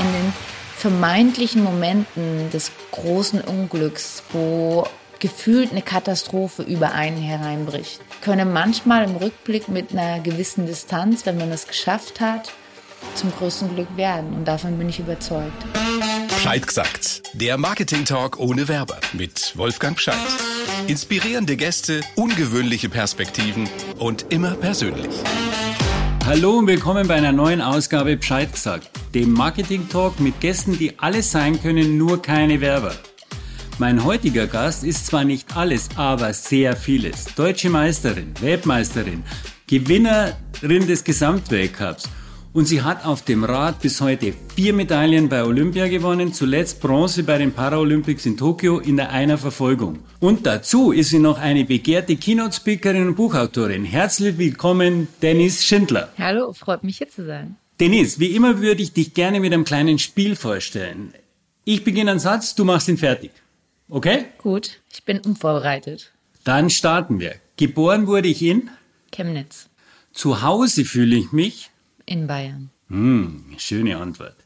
in den vermeintlichen Momenten des großen Unglücks, wo gefühlt eine Katastrophe über einen hereinbricht, können manchmal im Rückblick mit einer gewissen Distanz, wenn man es geschafft hat, zum größten Glück werden. Und davon bin ich überzeugt. Bescheid gesagt. Der Marketing Talk ohne Werber mit Wolfgang Bescheid. Inspirierende Gäste, ungewöhnliche Perspektiven und immer persönlich. Hallo und willkommen bei einer neuen Ausgabe Bescheid gesagt, dem Marketing Talk mit Gästen, die alles sein können, nur keine Werber. Mein heutiger Gast ist zwar nicht alles, aber sehr vieles. Deutsche Meisterin, Weltmeisterin, Gewinnerin des Gesamtweltcups und sie hat auf dem Rad bis heute vier Medaillen bei Olympia gewonnen, zuletzt Bronze bei den Paralympics in Tokio in der Einerverfolgung. Und dazu ist sie noch eine begehrte Keynote-Speakerin und Buchautorin. Herzlich willkommen, Dennis Schindler. Hallo, freut mich hier zu sein. Dennis, wie immer würde ich dich gerne mit einem kleinen Spiel vorstellen. Ich beginne einen Satz, du machst ihn fertig. Okay? Gut, ich bin unvorbereitet. Dann starten wir. Geboren wurde ich in? Chemnitz. Zu Hause fühle ich mich? In Bayern. Hm, schöne Antwort.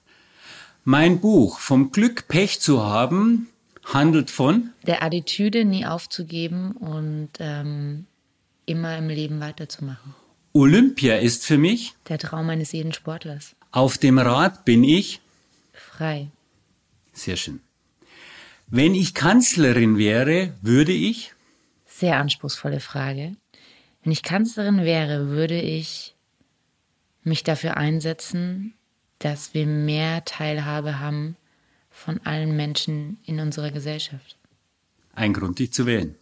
Mein Buch Vom Glück Pech zu haben handelt von der Attitüde, nie aufzugeben und ähm, immer im Leben weiterzumachen. Olympia ist für mich der Traum eines jeden Sportlers. Auf dem Rad bin ich frei. Sehr schön. Wenn ich Kanzlerin wäre, würde ich sehr anspruchsvolle Frage. Wenn ich Kanzlerin wäre, würde ich mich dafür einsetzen, dass wir mehr Teilhabe haben von allen Menschen in unserer Gesellschaft. Ein Grund, dich zu wählen.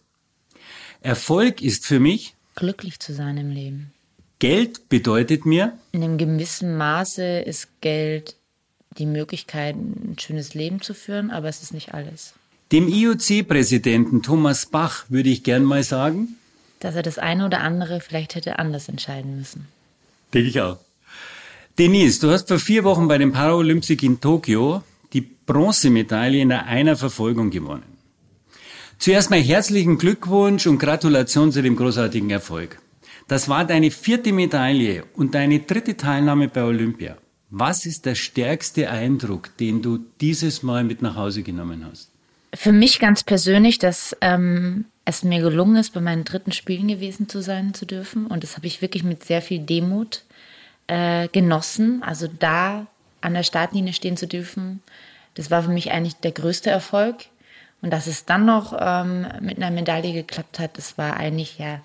Erfolg ist für mich glücklich zu sein im Leben. Geld bedeutet mir in einem gewissen Maße ist Geld die Möglichkeit, ein schönes Leben zu führen, aber es ist nicht alles. Dem IOC-Präsidenten Thomas Bach würde ich gern mal sagen, dass er das eine oder andere vielleicht hätte anders entscheiden müssen. Denke ich auch. Denise, du hast vor vier Wochen bei den Paralympics in Tokio die Bronzemedaille in der Einerverfolgung gewonnen. Zuerst mal herzlichen Glückwunsch und Gratulation zu dem großartigen Erfolg. Das war deine vierte Medaille und deine dritte Teilnahme bei Olympia. Was ist der stärkste Eindruck, den du dieses Mal mit nach Hause genommen hast? Für mich ganz persönlich, dass ähm, es mir gelungen ist, bei meinen dritten Spielen gewesen zu sein zu dürfen. Und das habe ich wirklich mit sehr viel Demut äh, genossen. Also da an der Startlinie stehen zu dürfen, das war für mich eigentlich der größte Erfolg. Und dass es dann noch ähm, mit einer Medaille geklappt hat, das war eigentlich ja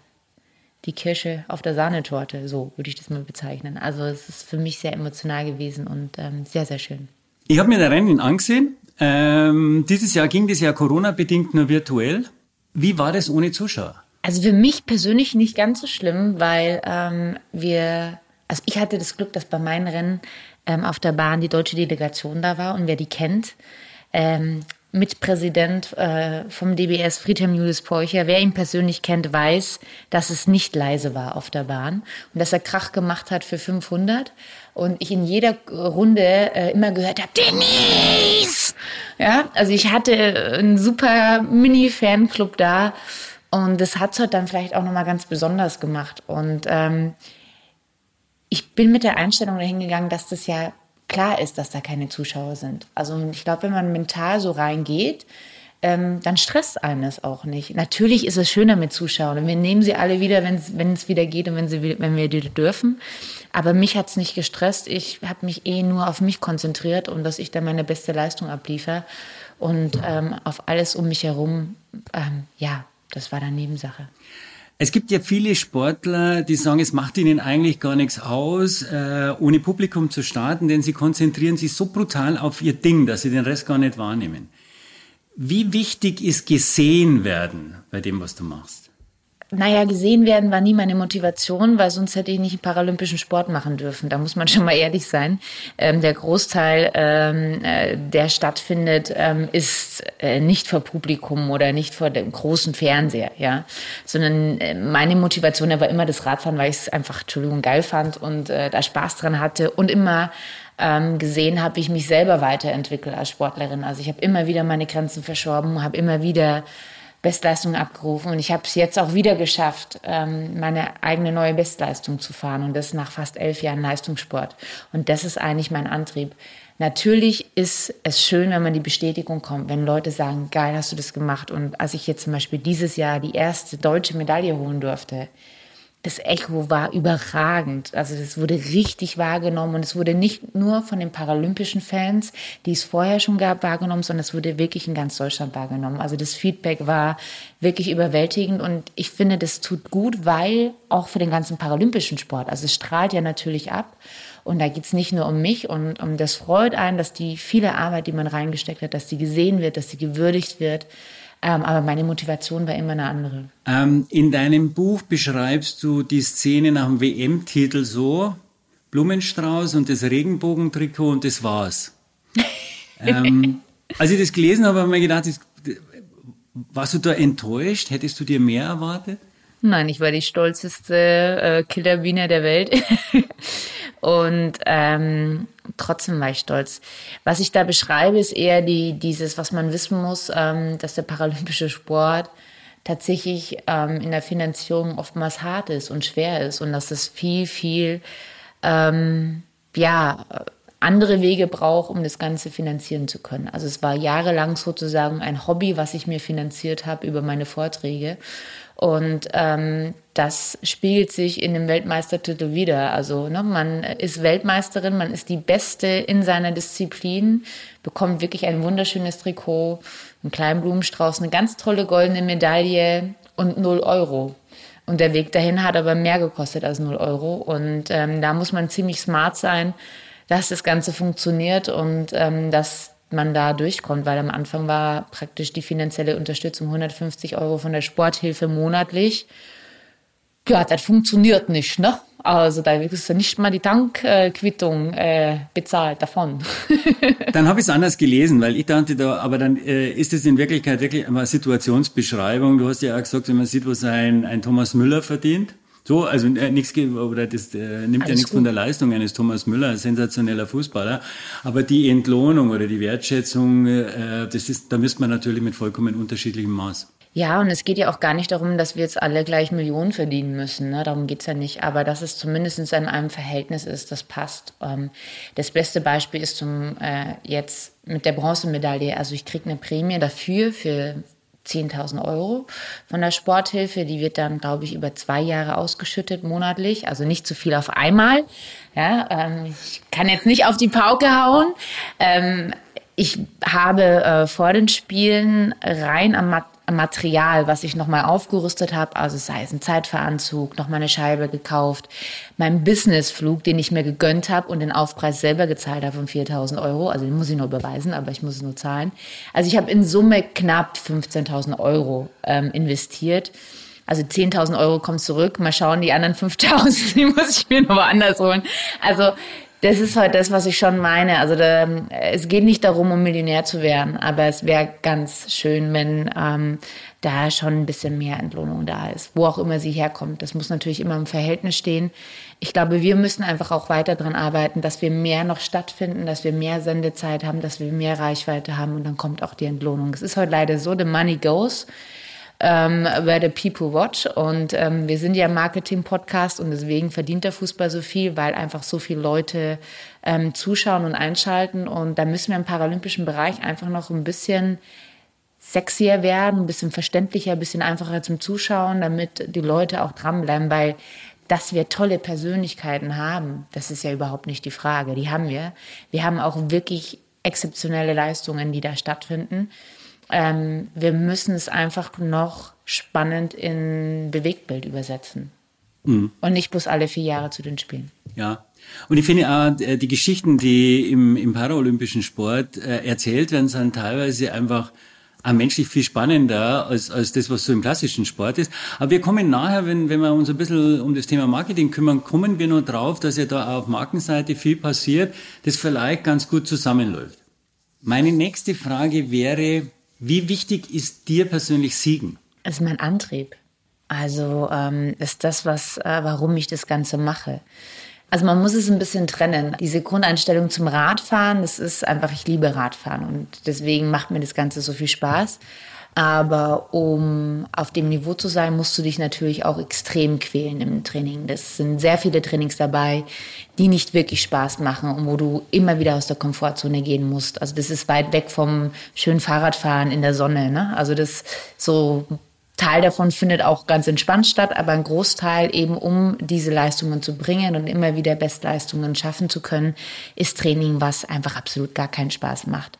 die Kirsche auf der Sahnetorte, so würde ich das mal bezeichnen. Also es ist für mich sehr emotional gewesen und ähm, sehr, sehr schön. Ich habe mir der Rennen angesehen. Ähm, dieses Jahr ging das ja Corona-bedingt nur virtuell. Wie war das ohne Zuschauer? Also für mich persönlich nicht ganz so schlimm, weil ähm, wir also ich hatte das Glück, dass bei meinen Rennen ähm, auf der Bahn die deutsche Delegation da war und wer die kennt, ähm, Mitpräsident äh, vom DBS Friedhelm Julius Peucher, wer ihn persönlich kennt, weiß, dass es nicht leise war auf der Bahn und dass er Krach gemacht hat für 500 und ich in jeder Runde äh, immer gehört habe, Denise! Ja, also ich hatte einen super Mini-Fanclub da und das hat es dann vielleicht auch nochmal ganz besonders gemacht und ähm, ich bin mit der Einstellung dahin gegangen, dass das ja klar ist, dass da keine Zuschauer sind. Also ich glaube, wenn man mental so reingeht, ähm, dann stresst einen das auch nicht. Natürlich ist es schöner mit Zuschauern wir nehmen sie alle wieder, wenn es wieder geht und wenn, sie, wenn wir dürfen. Aber mich hat es nicht gestresst. Ich habe mich eh nur auf mich konzentriert und dass ich da meine beste Leistung abliefere. Und ähm, auf alles um mich herum, ähm, ja, das war dann Nebensache. Es gibt ja viele Sportler, die sagen, es macht ihnen eigentlich gar nichts aus, äh, ohne Publikum zu starten, denn sie konzentrieren sich so brutal auf ihr Ding, dass sie den Rest gar nicht wahrnehmen. Wie wichtig ist gesehen werden bei dem, was du machst? Naja, gesehen werden war nie meine Motivation, weil sonst hätte ich nicht paralympischen Sport machen dürfen. Da muss man schon mal ehrlich sein. Ähm, der Großteil, ähm, äh, der stattfindet, ähm, ist äh, nicht vor Publikum oder nicht vor dem großen Fernseher, ja. Sondern äh, meine Motivation war immer das Radfahren, weil ich es einfach, Entschuldigung, geil fand und äh, da Spaß dran hatte und immer ähm, gesehen habe, wie ich mich selber weiterentwickle als Sportlerin. Also ich habe immer wieder meine Grenzen verschoben, habe immer wieder Bestleistung abgerufen. Und ich habe es jetzt auch wieder geschafft, ähm, meine eigene neue Bestleistung zu fahren. Und das nach fast elf Jahren Leistungssport. Und das ist eigentlich mein Antrieb. natürlich ist es schön, wenn man die Bestätigung kommt, wenn Leute sagen, geil, hast du das gemacht. Und als ich jetzt zum Beispiel dieses Jahr die erste deutsche Medaille holen durfte, das Echo war überragend. Also das wurde richtig wahrgenommen und es wurde nicht nur von den paralympischen Fans, die es vorher schon gab, wahrgenommen, sondern es wurde wirklich in ganz Deutschland wahrgenommen. Also das Feedback war wirklich überwältigend und ich finde, das tut gut, weil auch für den ganzen paralympischen Sport, also es strahlt ja natürlich ab und da geht es nicht nur um mich und um das freut einen, dass die viele Arbeit, die man reingesteckt hat, dass sie gesehen wird, dass sie gewürdigt wird. Ähm, aber meine Motivation war immer eine andere. Ähm, in deinem Buch beschreibst du die Szene nach dem WM-Titel so: Blumenstrauß und das Regenbogentrikot und das war's. ähm, als ich das gelesen habe, habe ich mir gedacht, warst du da enttäuscht? Hättest du dir mehr erwartet? Nein, ich war die stolzeste äh, Killerbiene der Welt. und ähm, trotzdem war ich stolz. Was ich da beschreibe, ist eher die, dieses, was man wissen muss, ähm, dass der paralympische Sport tatsächlich ähm, in der Finanzierung oftmals hart ist und schwer ist und dass es viel, viel, ähm, ja, andere Wege braucht, um das Ganze finanzieren zu können. Also es war jahrelang sozusagen ein Hobby, was ich mir finanziert habe über meine Vorträge. Und ähm, das spiegelt sich in dem Weltmeistertitel wieder. Also ne, man ist Weltmeisterin, man ist die Beste in seiner Disziplin, bekommt wirklich ein wunderschönes Trikot, einen kleinen Blumenstrauß, eine ganz tolle goldene Medaille und 0 Euro. Und der Weg dahin hat aber mehr gekostet als 0 Euro. Und ähm, da muss man ziemlich smart sein, dass das Ganze funktioniert und ähm, dass man da durchkommt, weil am Anfang war praktisch die finanzielle Unterstützung 150 Euro von der Sporthilfe monatlich. Ja, das funktioniert nicht, ne? Also da ist nicht mal die Tankquittung äh, bezahlt davon. dann habe ich es anders gelesen, weil ich dachte da, aber dann äh, ist es in Wirklichkeit wirklich eine Situationsbeschreibung. Du hast ja auch gesagt, wenn man sieht, was ein, ein Thomas Müller verdient, so, also äh, nichts oder das äh, nimmt Alles ja nichts von der Leistung eines Thomas Müller, sensationeller Fußballer. Aber die Entlohnung oder die Wertschätzung, äh, das ist, da misst man natürlich mit vollkommen unterschiedlichem Maß. Ja, und es geht ja auch gar nicht darum, dass wir jetzt alle gleich Millionen verdienen müssen. Ne? Darum geht's ja nicht. Aber dass es zumindest in einem Verhältnis ist, das passt. Ähm, das beste Beispiel ist zum äh, jetzt mit der Bronzemedaille. Also ich kriege eine Prämie dafür, für 10.000 Euro von der Sporthilfe. Die wird dann, glaube ich, über zwei Jahre ausgeschüttet monatlich. Also nicht zu viel auf einmal. Ja, ähm, ich kann jetzt nicht auf die Pauke hauen. Ähm, ich habe äh, vor den Spielen rein am Material, was ich nochmal aufgerüstet habe, also sei es ein Zeitveranzug, nochmal eine Scheibe gekauft, mein Businessflug, den ich mir gegönnt habe und den Aufpreis selber gezahlt habe von 4.000 Euro, also den muss ich nur beweisen, aber ich muss es nur zahlen. Also ich habe in Summe knapp 15.000 Euro ähm, investiert. Also 10.000 Euro kommen zurück, mal schauen, die anderen 5.000, die muss ich mir noch woanders holen. Also das ist halt das, was ich schon meine. Also da, es geht nicht darum, um Millionär zu werden, aber es wäre ganz schön, wenn ähm, da schon ein bisschen mehr Entlohnung da ist, wo auch immer sie herkommt. Das muss natürlich immer im Verhältnis stehen. Ich glaube, wir müssen einfach auch weiter daran arbeiten, dass wir mehr noch stattfinden, dass wir mehr Sendezeit haben, dass wir mehr Reichweite haben und dann kommt auch die Entlohnung. Es ist heute leider so, the money goes ähm, where the people watch. Und ähm, wir sind ja Marketing-Podcast und deswegen verdient der Fußball so viel, weil einfach so viele Leute ähm, zuschauen und einschalten. Und da müssen wir im paralympischen Bereich einfach noch ein bisschen sexier werden, ein bisschen verständlicher, ein bisschen einfacher zum Zuschauen, damit die Leute auch dranbleiben, weil dass wir tolle Persönlichkeiten haben, das ist ja überhaupt nicht die Frage. Die haben wir. Wir haben auch wirklich exzeptionelle Leistungen, die da stattfinden ähm, wir müssen es einfach noch spannend in Bewegtbild übersetzen. Mhm. Und nicht bloß alle vier Jahre zu den Spielen. Ja. Und ich finde auch, äh, die Geschichten, die im, im paralympischen Sport äh, erzählt werden, sind teilweise einfach auch menschlich viel spannender als, als das, was so im klassischen Sport ist. Aber wir kommen nachher, wenn, wenn wir uns ein bisschen um das Thema Marketing kümmern, kommen wir noch drauf, dass ja da auf Markenseite viel passiert, das vielleicht ganz gut zusammenläuft. Meine nächste Frage wäre, wie wichtig ist dir persönlich Siegen? Das ist mein Antrieb. Also ähm, ist das, was, äh, warum ich das Ganze mache. Also man muss es ein bisschen trennen. Diese Grundeinstellung zum Radfahren, das ist einfach, ich liebe Radfahren und deswegen macht mir das Ganze so viel Spaß. Aber um auf dem Niveau zu sein, musst du dich natürlich auch extrem quälen im Training. Das sind sehr viele Trainings dabei, die nicht wirklich Spaß machen und wo du immer wieder aus der Komfortzone gehen musst. Also das ist weit weg vom schönen Fahrradfahren in der Sonne. Ne? Also das so Teil davon findet auch ganz entspannt statt, aber ein Großteil eben, um diese Leistungen zu bringen und immer wieder Bestleistungen schaffen zu können, ist Training, was einfach absolut gar keinen Spaß macht.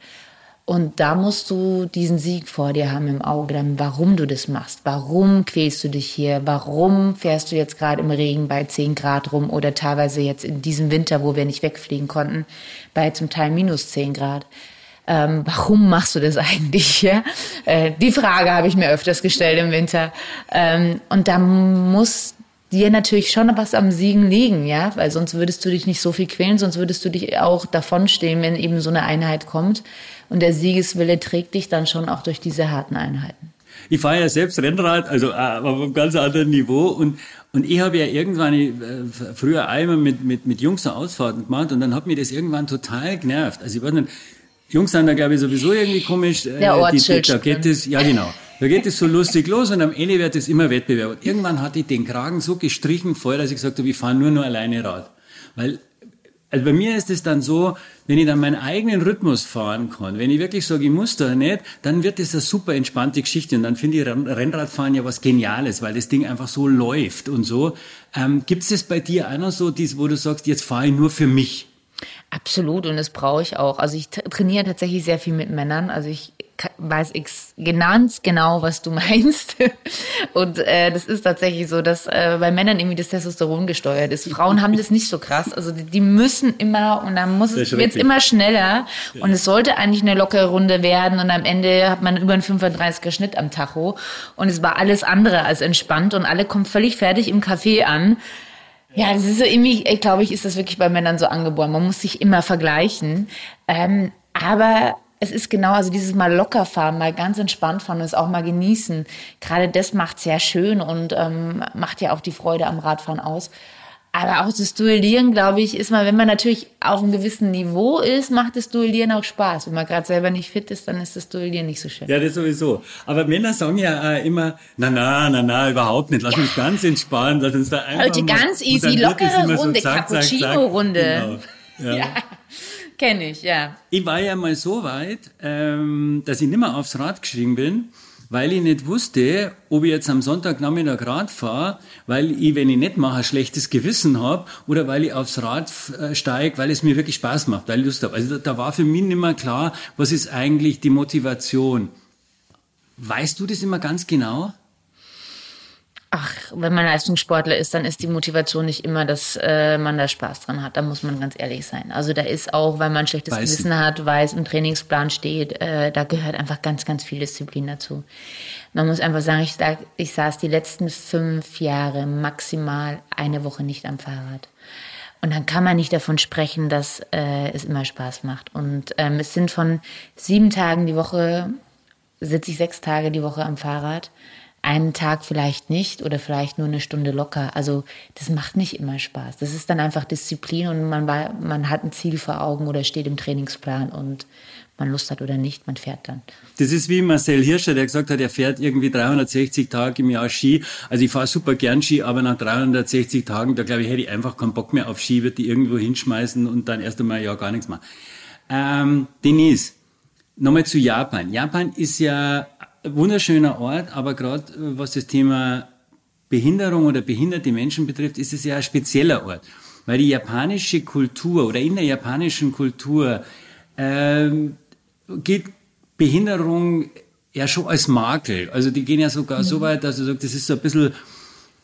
Und da musst du diesen Sieg vor dir haben im Auge, dann warum du das machst. Warum quälst du dich hier? Warum fährst du jetzt gerade im Regen bei 10 Grad rum oder teilweise jetzt in diesem Winter, wo wir nicht wegfliegen konnten, bei zum Teil minus 10 Grad? Ähm, warum machst du das eigentlich? Ja? Äh, die Frage habe ich mir öfters gestellt im Winter. Ähm, und da muss dir natürlich schon was am Siegen liegen, ja, weil sonst würdest du dich nicht so viel quälen, sonst würdest du dich auch davonstehen, wenn eben so eine Einheit kommt. Und der Siegeswille trägt dich dann schon auch durch diese harten Einheiten. Ich fahre ja selbst Rennrad, also äh, auf einem ganz anderen Niveau. Und, und ich habe ja irgendwann äh, früher einmal mit, mit, mit Jungs so Ausfahrten gemacht und dann hat mir das irgendwann total genervt. Also ich weiß nicht, Jungs sind da glaube ich sowieso irgendwie komisch. Äh, der Ortsschild. Da geht es, ja genau. Da geht es so lustig los und am Ende wird es immer Wettbewerb. Und irgendwann hatte ich den Kragen so gestrichen voll, dass ich gesagt habe, ich fahre nur noch alleine Rad. Weil also bei mir ist es dann so, wenn ich dann meinen eigenen Rhythmus fahren kann, wenn ich wirklich sage, ich muss da nicht, dann wird das eine super entspannte Geschichte und dann finde ich Rennradfahren ja was Geniales, weil das Ding einfach so läuft und so. Ähm, Gibt es das bei dir auch noch so, dies, wo du sagst, jetzt fahre ich nur für mich? Absolut und das brauche ich auch. Also ich trainiere tatsächlich sehr viel mit Männern. Also ich weiß ich ganz genau, was du meinst. Und äh, das ist tatsächlich so, dass äh, bei Männern irgendwie das Testosteron gesteuert ist. Frauen haben das nicht so krass. Also die, die müssen immer und dann muss es jetzt immer schneller. Und es sollte eigentlich eine lockere Runde werden. Und am Ende hat man über einen 35er Schnitt am Tacho. Und es war alles andere als entspannt. Und alle kommen völlig fertig im Café an. Ja, das ist so irgendwie, ich glaube ich, ist das wirklich bei Männern so angeboren. Man muss sich immer vergleichen. Ähm, aber es ist genau, also dieses Mal locker fahren, mal ganz entspannt fahren und es auch mal genießen. Gerade das macht sehr schön und ähm, macht ja auch die Freude am Radfahren aus. Aber auch das Duellieren, glaube ich, ist mal, wenn man natürlich auf einem gewissen Niveau ist, macht das Duellieren auch Spaß. Wenn man gerade selber nicht fit ist, dann ist das Duellieren nicht so schön. Ja, das sowieso. Aber Männer sagen ja äh, immer, na, na, na, na, überhaupt nicht. Lass ja. uns ganz entspannen, lass uns da einfach Heute ganz easy, lockere Runde, so Cappuccino-Runde. Genau. Ja. ja. Kenne ich, ja. Ich war ja mal so weit, ähm, dass ich nicht mehr aufs Rad geschrieben bin, weil ich nicht wusste, ob ich jetzt am Sonntagnachmittag Rad fahre, weil ich, wenn ich nicht mache, ein schlechtes Gewissen habe oder weil ich aufs Rad äh, steige, weil es mir wirklich Spaß macht, weil ich Lust habe. Also da, da war für mich nicht mehr klar, was ist eigentlich die Motivation. Weißt du das immer ganz genau? Ach, wenn man Leistungssportler ist, dann ist die Motivation nicht immer, dass äh, man da Spaß dran hat. Da muss man ganz ehrlich sein. Also da ist auch, weil man ein schlechtes weiß Gewissen hat, weil es im Trainingsplan steht, äh, da gehört einfach ganz, ganz viel Disziplin dazu. Man muss einfach sagen, ich, ich saß die letzten fünf Jahre maximal eine Woche nicht am Fahrrad. Und dann kann man nicht davon sprechen, dass äh, es immer Spaß macht. Und ähm, es sind von sieben Tagen die Woche, sitze ich sechs Tage die Woche am Fahrrad einen Tag vielleicht nicht oder vielleicht nur eine Stunde locker. Also das macht nicht immer Spaß. Das ist dann einfach Disziplin und man, man hat ein Ziel vor Augen oder steht im Trainingsplan und man Lust hat oder nicht, man fährt dann. Das ist wie Marcel Hirscher, der gesagt hat, er fährt irgendwie 360 Tage im Jahr Ski. Also ich fahre super gern Ski, aber nach 360 Tagen, da glaube ich, hätte ich einfach keinen Bock mehr auf Ski, würde die irgendwo hinschmeißen und dann erst einmal ja gar nichts machen. Ähm, Denise, nochmal zu Japan. Japan ist ja wunderschöner Ort, aber gerade äh, was das Thema Behinderung oder behinderte Menschen betrifft, ist es ja ein spezieller Ort. Weil die japanische Kultur oder in der japanischen Kultur ähm, geht Behinderung ja schon als Makel. Also die gehen ja sogar mhm. so weit, dass du sagst, das ist so ein bisschen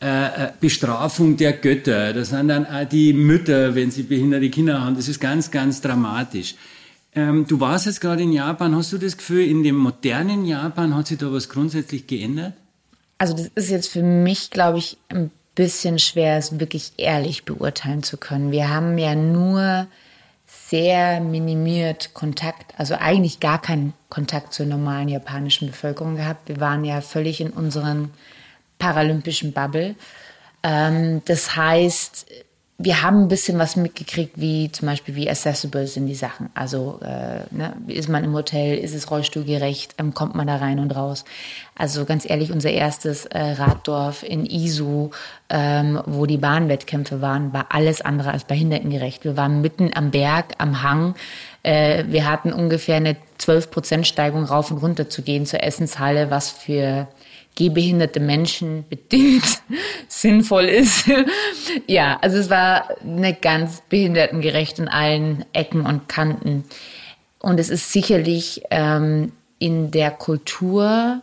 äh, äh, Bestrafung der Götter. Das sind dann auch die Mütter, wenn sie behinderte Kinder haben. Das ist ganz, ganz dramatisch. Ähm, du warst jetzt gerade in Japan. Hast du das Gefühl, in dem modernen Japan hat sich da was grundsätzlich geändert? Also das ist jetzt für mich, glaube ich, ein bisschen schwer, es wirklich ehrlich beurteilen zu können. Wir haben ja nur sehr minimiert Kontakt, also eigentlich gar keinen Kontakt zur normalen japanischen Bevölkerung gehabt. Wir waren ja völlig in unseren paralympischen Bubble. Ähm, das heißt, wir haben ein bisschen was mitgekriegt, wie zum Beispiel, wie accessible sind die Sachen. Also äh, ne, ist man im Hotel, ist es rollstuhlgerecht, ähm, kommt man da rein und raus. Also ganz ehrlich, unser erstes äh, Raddorf in Isu, ähm, wo die Bahnwettkämpfe waren, war alles andere als behindertengerecht. Wir waren mitten am Berg, am Hang. Äh, wir hatten ungefähr eine 12% Steigung rauf und runter zu gehen zur Essenshalle, was für gehbehinderte Menschen bedingt sinnvoll ist. ja, also es war eine ganz behindertengerecht in allen Ecken und Kanten. Und es ist sicherlich ähm, in der Kultur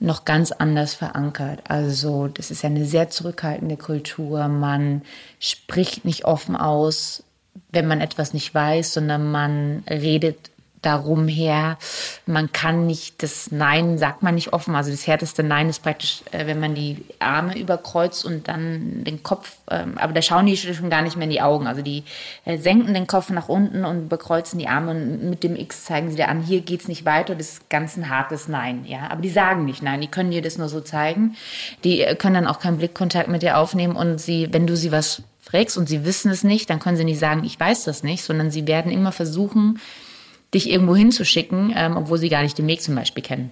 noch ganz anders verankert. Also das ist ja eine sehr zurückhaltende Kultur. Man spricht nicht offen aus, wenn man etwas nicht weiß, sondern man redet darum her. Man kann nicht, das Nein sagt man nicht offen. Also das härteste Nein ist praktisch, äh, wenn man die Arme überkreuzt und dann den Kopf, ähm, aber da schauen die schon gar nicht mehr in die Augen. Also die äh, senken den Kopf nach unten und überkreuzen die Arme und mit dem X zeigen sie dir an, hier geht's nicht weiter. Das ist ganz ein hartes Nein, ja. Aber die sagen nicht Nein, die können dir das nur so zeigen. Die äh, können dann auch keinen Blickkontakt mit dir aufnehmen und sie, wenn du sie was fragst und sie wissen es nicht, dann können sie nicht sagen, ich weiß das nicht, sondern sie werden immer versuchen, dich irgendwo hinzuschicken, ähm, obwohl sie gar nicht den Weg zum Beispiel kennen.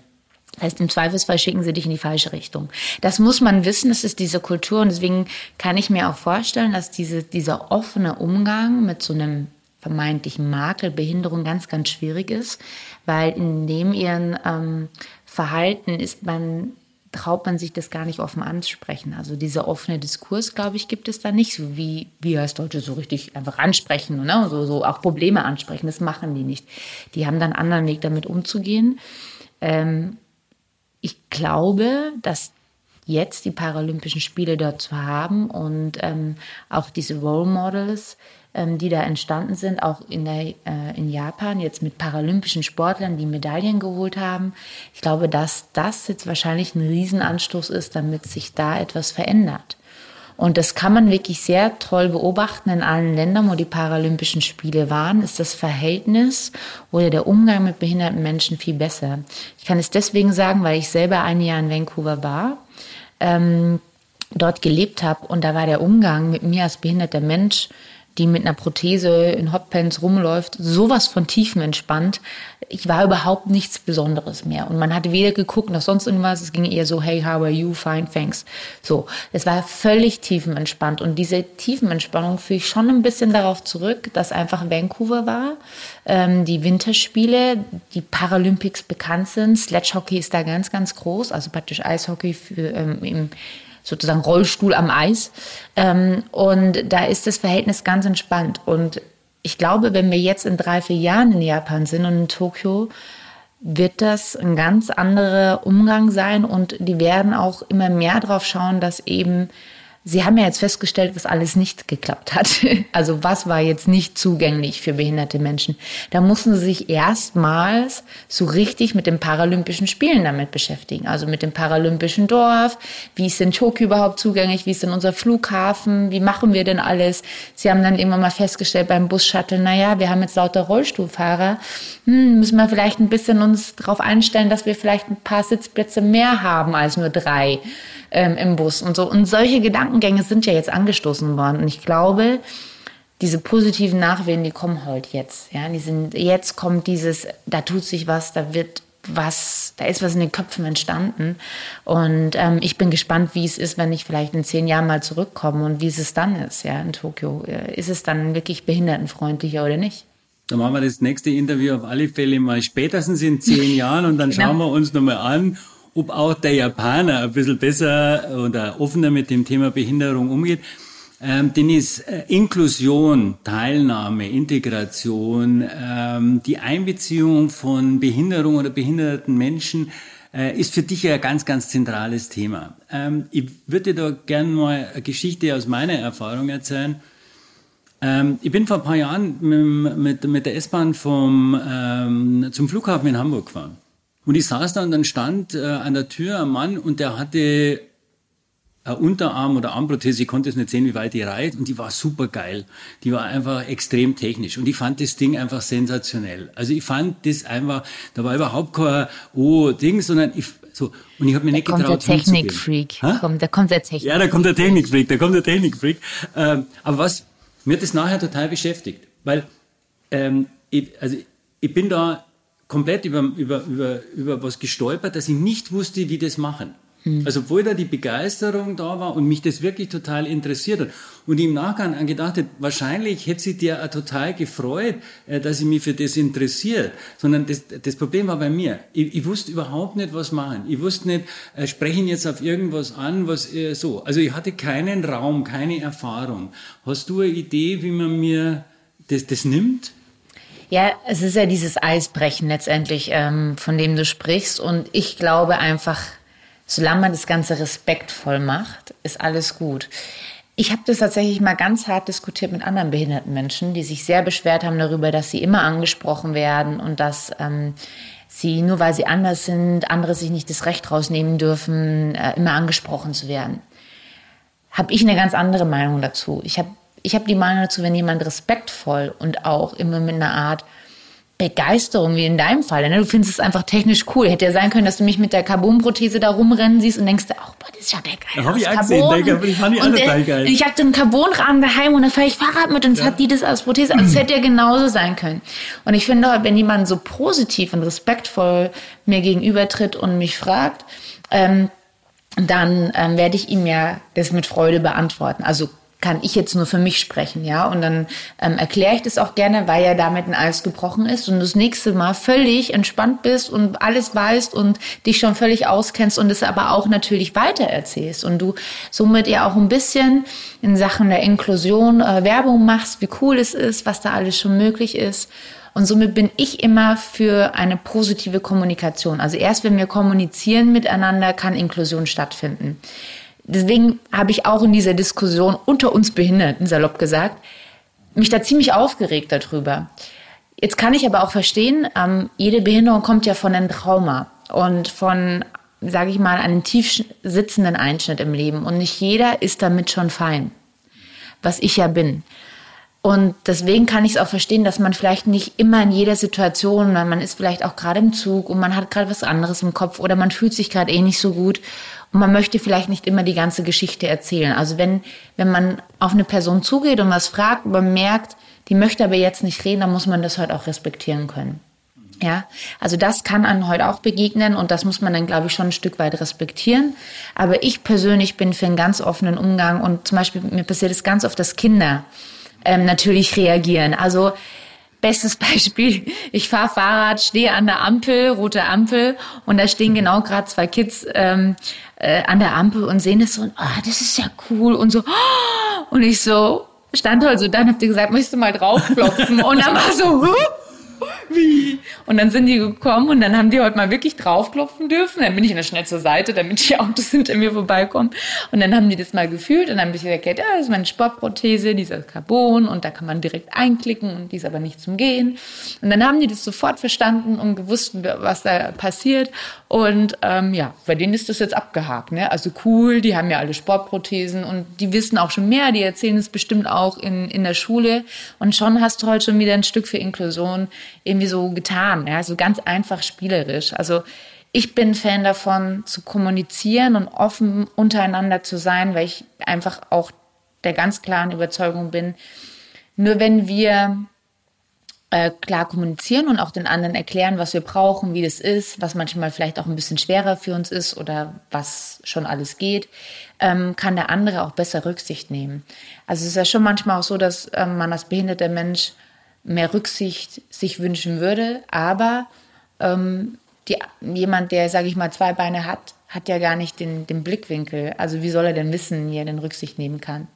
Das heißt, im Zweifelsfall schicken sie dich in die falsche Richtung. Das muss man wissen, das ist diese Kultur und deswegen kann ich mir auch vorstellen, dass diese, dieser offene Umgang mit so einem vermeintlichen Makel, Behinderung ganz, ganz schwierig ist, weil in dem ihren ähm, Verhalten ist man traut man sich das gar nicht offen ansprechen. Also dieser offene Diskurs, glaube ich, gibt es da nicht, so wie wir als Deutsche so richtig einfach ansprechen, ne? so, so auch Probleme ansprechen. Das machen die nicht. Die haben dann einen anderen Weg, damit umzugehen. Ähm, ich glaube, dass jetzt die Paralympischen Spiele dort zu haben und ähm, auch diese Role Models, ähm, die da entstanden sind, auch in, der, äh, in Japan, jetzt mit paralympischen Sportlern, die Medaillen geholt haben. Ich glaube, dass das jetzt wahrscheinlich ein Riesenanstoß ist, damit sich da etwas verändert. Und das kann man wirklich sehr toll beobachten in allen Ländern, wo die Paralympischen Spiele waren, ist das Verhältnis oder der Umgang mit behinderten Menschen viel besser. Ich kann es deswegen sagen, weil ich selber ein Jahr in Vancouver war, ähm, dort gelebt habe und da war der Umgang mit mir als behinderter Mensch die mit einer Prothese in Hotpants rumläuft, sowas von tiefenentspannt. Ich war überhaupt nichts Besonderes mehr. Und man hatte weder geguckt noch sonst irgendwas. Es ging eher so, hey, how are you? Fine, thanks. So, es war völlig tiefenentspannt. Und diese Tiefenentspannung führe ich schon ein bisschen darauf zurück, dass einfach Vancouver war. Ähm, die Winterspiele, die Paralympics bekannt sind. Sledgehockey ist da ganz, ganz groß. Also praktisch Eishockey für, ähm, im sozusagen Rollstuhl am Eis. Ähm, und da ist das Verhältnis ganz entspannt. Und ich glaube, wenn wir jetzt in drei, vier Jahren in Japan sind und in Tokio, wird das ein ganz anderer Umgang sein und die werden auch immer mehr darauf schauen, dass eben Sie haben ja jetzt festgestellt, was alles nicht geklappt hat. Also was war jetzt nicht zugänglich für behinderte Menschen? Da mussten Sie sich erstmals so richtig mit den Paralympischen Spielen damit beschäftigen. Also mit dem Paralympischen Dorf. Wie ist denn Tokio überhaupt zugänglich? Wie ist denn unser Flughafen? Wie machen wir denn alles? Sie haben dann irgendwann mal festgestellt beim Bus-Shuttle, naja, wir haben jetzt lauter Rollstuhlfahrer. Hm, müssen wir vielleicht ein bisschen uns darauf einstellen, dass wir vielleicht ein paar Sitzplätze mehr haben als nur drei ähm, im Bus und so. Und solche Gedankengänge sind ja jetzt angestoßen worden. Und ich glaube, diese positiven Nachwehen, die kommen halt jetzt. Ja, die sind, jetzt kommt dieses, da tut sich was, da wird was, da ist was in den Köpfen entstanden. Und ähm, ich bin gespannt, wie es ist, wenn ich vielleicht in zehn Jahren mal zurückkomme und wie es dann ist, ja, in Tokio. Äh, ist es dann wirklich behindertenfreundlicher oder nicht? Dann machen wir das nächste Interview auf alle Fälle mal spätestens in zehn Jahren und dann genau. schauen wir uns nochmal an, ob auch der Japaner ein bisschen besser oder offener mit dem Thema Behinderung umgeht. Ähm, Dennis, äh, Inklusion, Teilnahme, Integration, ähm, die Einbeziehung von Behinderung oder behinderten Menschen äh, ist für dich ja ein ganz, ganz zentrales Thema. Ähm, ich würde dir da gerne mal eine Geschichte aus meiner Erfahrung erzählen. Ähm, ich bin vor ein paar Jahren mit, mit, mit der S-Bahn vom, ähm, zum Flughafen in Hamburg gefahren. Und ich saß da und dann stand äh, an der Tür ein Mann und der hatte ein Unterarm oder Armprothese, ich konnte es nicht sehen, wie weit die reiht und die war super geil. Die war einfach extrem technisch und ich fand das Ding einfach sensationell. Also ich fand das einfach, da war überhaupt kein oh Ding, sondern ich so und ich habe mir da nicht kommt getraut der Technikfreak. Kommt, da kommt der Technikfreak. Ja, da kommt der Technikfreak, da kommt der Technikfreak. Ähm, aber was Mir hat das nachher total beschäftigt, weil ähm, ich, also ich bin da komplett über, über, über, über was gestolpert, dass ich nicht wusste, wie das machen. Hm. Also obwohl da die Begeisterung da war und mich das wirklich total interessiert hat. Und im Nachgang an gedacht hat, wahrscheinlich hätte sich der total gefreut, äh, dass ich mich für das interessiert. Sondern das, das Problem war bei mir. Ich, ich wusste überhaupt nicht, was machen. Ich wusste nicht, äh, sprechen jetzt auf irgendwas an, was äh, so. Also ich hatte keinen Raum, keine Erfahrung. Hast du eine Idee, wie man mir das, das nimmt? Ja, es ist ja dieses Eisbrechen letztendlich, ähm, von dem du sprichst. Und ich glaube einfach, solange man das Ganze respektvoll macht, ist alles gut. Ich habe das tatsächlich mal ganz hart diskutiert mit anderen behinderten Menschen, die sich sehr beschwert haben darüber, dass sie immer angesprochen werden und dass ähm, sie, nur weil sie anders sind, andere sich nicht das Recht rausnehmen dürfen, äh, immer angesprochen zu werden. Habe ich eine ganz andere Meinung dazu. Ich habe ich hab die Meinung dazu, wenn jemand respektvoll und auch immer mit einer Art Begeisterung, wie in deinem Fall. Ne? Du findest es einfach technisch cool. Hätte ja sein können, dass du mich mit der Carbonprothese da rumrennen siehst und denkst, oh, boah, das ist ja der geil. Habe ich auch gesehen, der, ich fand die alle total geil. Ich hatte einen Carbonrahmen daheim und dann fahre ich Fahrrad mit und ja. hat die das als Prothese. Also es hätte ja genauso sein können. Und ich finde, wenn jemand so positiv und respektvoll mir gegenübertritt und mich fragt, ähm, dann ähm, werde ich ihm ja das mit Freude beantworten. Also kann ich jetzt nur für mich sprechen, ja. Und dann ähm, erkläre ich das auch gerne, weil ja damit ein Eis gebrochen ist und du das nächste Mal völlig entspannt bist und alles weißt und dich schon völlig auskennst und es aber auch natürlich weitererzählst und du somit ja auch ein bisschen in Sachen der Inklusion äh, Werbung machst, wie cool es ist, was da alles schon möglich ist. Und somit bin ich immer für eine positive Kommunikation. Also erst wenn wir kommunizieren miteinander, kann Inklusion stattfinden. Deswegen habe ich auch in dieser Diskussion unter uns Behinderten, salopp gesagt, mich da ziemlich aufgeregt darüber. Jetzt kann ich aber auch verstehen, ähm, jede Behinderung kommt ja von einem Trauma und von, sage ich mal, einem tief sitzenden Einschnitt im Leben. Und nicht jeder ist damit schon fein, was ich ja bin. Und deswegen kann ich es auch verstehen, dass man vielleicht nicht immer in jeder Situation, man ist vielleicht auch gerade im Zug und man hat gerade was anderes im Kopf oder man fühlt sich gerade eh nicht so gut und man möchte vielleicht nicht immer die ganze Geschichte erzählen. Also wenn, wenn man auf eine Person zugeht und was fragt, und man merkt, die möchte aber jetzt nicht reden, dann muss man das halt auch respektieren können. Ja, also das kann einem heute auch begegnen und das muss man dann, glaube ich, schon ein Stück weit respektieren. Aber ich persönlich bin für einen ganz offenen Umgang und zum Beispiel mir passiert es ganz oft, dass Kinder ähm, natürlich reagieren. Also Bestes Beispiel, ich fahre Fahrrad, stehe an der Ampel, rote Ampel, und da stehen genau gerade zwei Kids ähm, äh, an der Ampel und sehen das so, und, oh, das ist ja cool und so. Und ich so, stand halt so, dann habt ihr gesagt, möchtest du mal draufklopfen? und dann war so, huh? wie? Und dann sind die gekommen und dann haben die heute mal wirklich draufklopfen dürfen. Dann bin ich dann schnell zur Seite, damit die Autos hinter mir vorbeikommen. Und dann haben die das mal gefühlt und dann habe ich gesagt, ja, das ist meine Sportprothese, dieser Carbon und da kann man direkt einklicken und die ist aber nicht zum Gehen. Und dann haben die das sofort verstanden und gewusst, was da passiert. Und ähm, ja, bei denen ist das jetzt abgehakt. Ne? Also cool, die haben ja alle Sportprothesen und die wissen auch schon mehr, die erzählen es bestimmt auch in, in der Schule. Und schon hast du heute schon wieder ein Stück für Inklusion irgendwie so getan, ja, so ganz einfach spielerisch. Also ich bin Fan davon, zu kommunizieren und offen untereinander zu sein, weil ich einfach auch der ganz klaren Überzeugung bin, nur wenn wir äh, klar kommunizieren und auch den anderen erklären, was wir brauchen, wie das ist, was manchmal vielleicht auch ein bisschen schwerer für uns ist oder was schon alles geht, ähm, kann der andere auch besser Rücksicht nehmen. Also es ist ja schon manchmal auch so, dass ähm, man als behinderter Mensch mehr Rücksicht sich wünschen würde. Aber ähm, die, jemand, der, sage ich mal, zwei Beine hat, hat ja gar nicht den, den Blickwinkel. Also wie soll er denn wissen, wie er denn Rücksicht nehmen kann?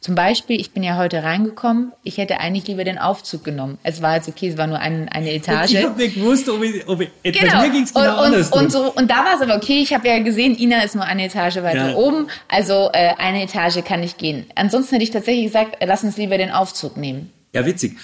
Zum Beispiel, ich bin ja heute reingekommen, ich hätte eigentlich lieber den Aufzug genommen. Es war jetzt okay, es war nur ein, eine Etage. Ich habe nicht gewusst, ob ich, ob ich genau. bei mir ging es genau und, und, und, so, und da war es aber okay, ich habe ja gesehen, Ina ist nur eine Etage weiter ja. oben, also äh, eine Etage kann ich gehen. Ansonsten hätte ich tatsächlich gesagt, lass uns lieber den Aufzug nehmen. Ja, witzig.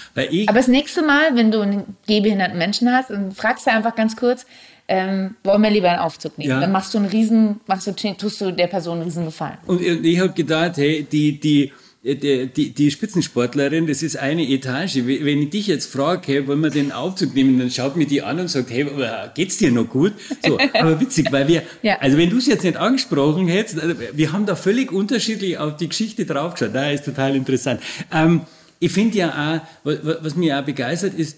Aber das nächste Mal, wenn du einen gehbehinderten Menschen hast, dann fragst du einfach ganz kurz, ähm, wollen wir lieber einen Aufzug nehmen? Ja. Dann machst du einen riesen, machst du, tust du der Person einen riesen Gefallen. Und ich habe gedacht, hey, die, die, die, die, die Spitzensportlerin, das ist eine Etage. Wenn ich dich jetzt frage, hey, wollen wir den Aufzug nehmen, dann schaut mir die an und sagt, hey, geht's dir noch gut? So, aber witzig, weil wir, ja. also wenn du es jetzt nicht angesprochen hättest, also wir haben da völlig unterschiedlich auf die Geschichte draufgeschaut. Da ist total interessant. Ähm, ich finde ja auch, was mich auch begeistert ist,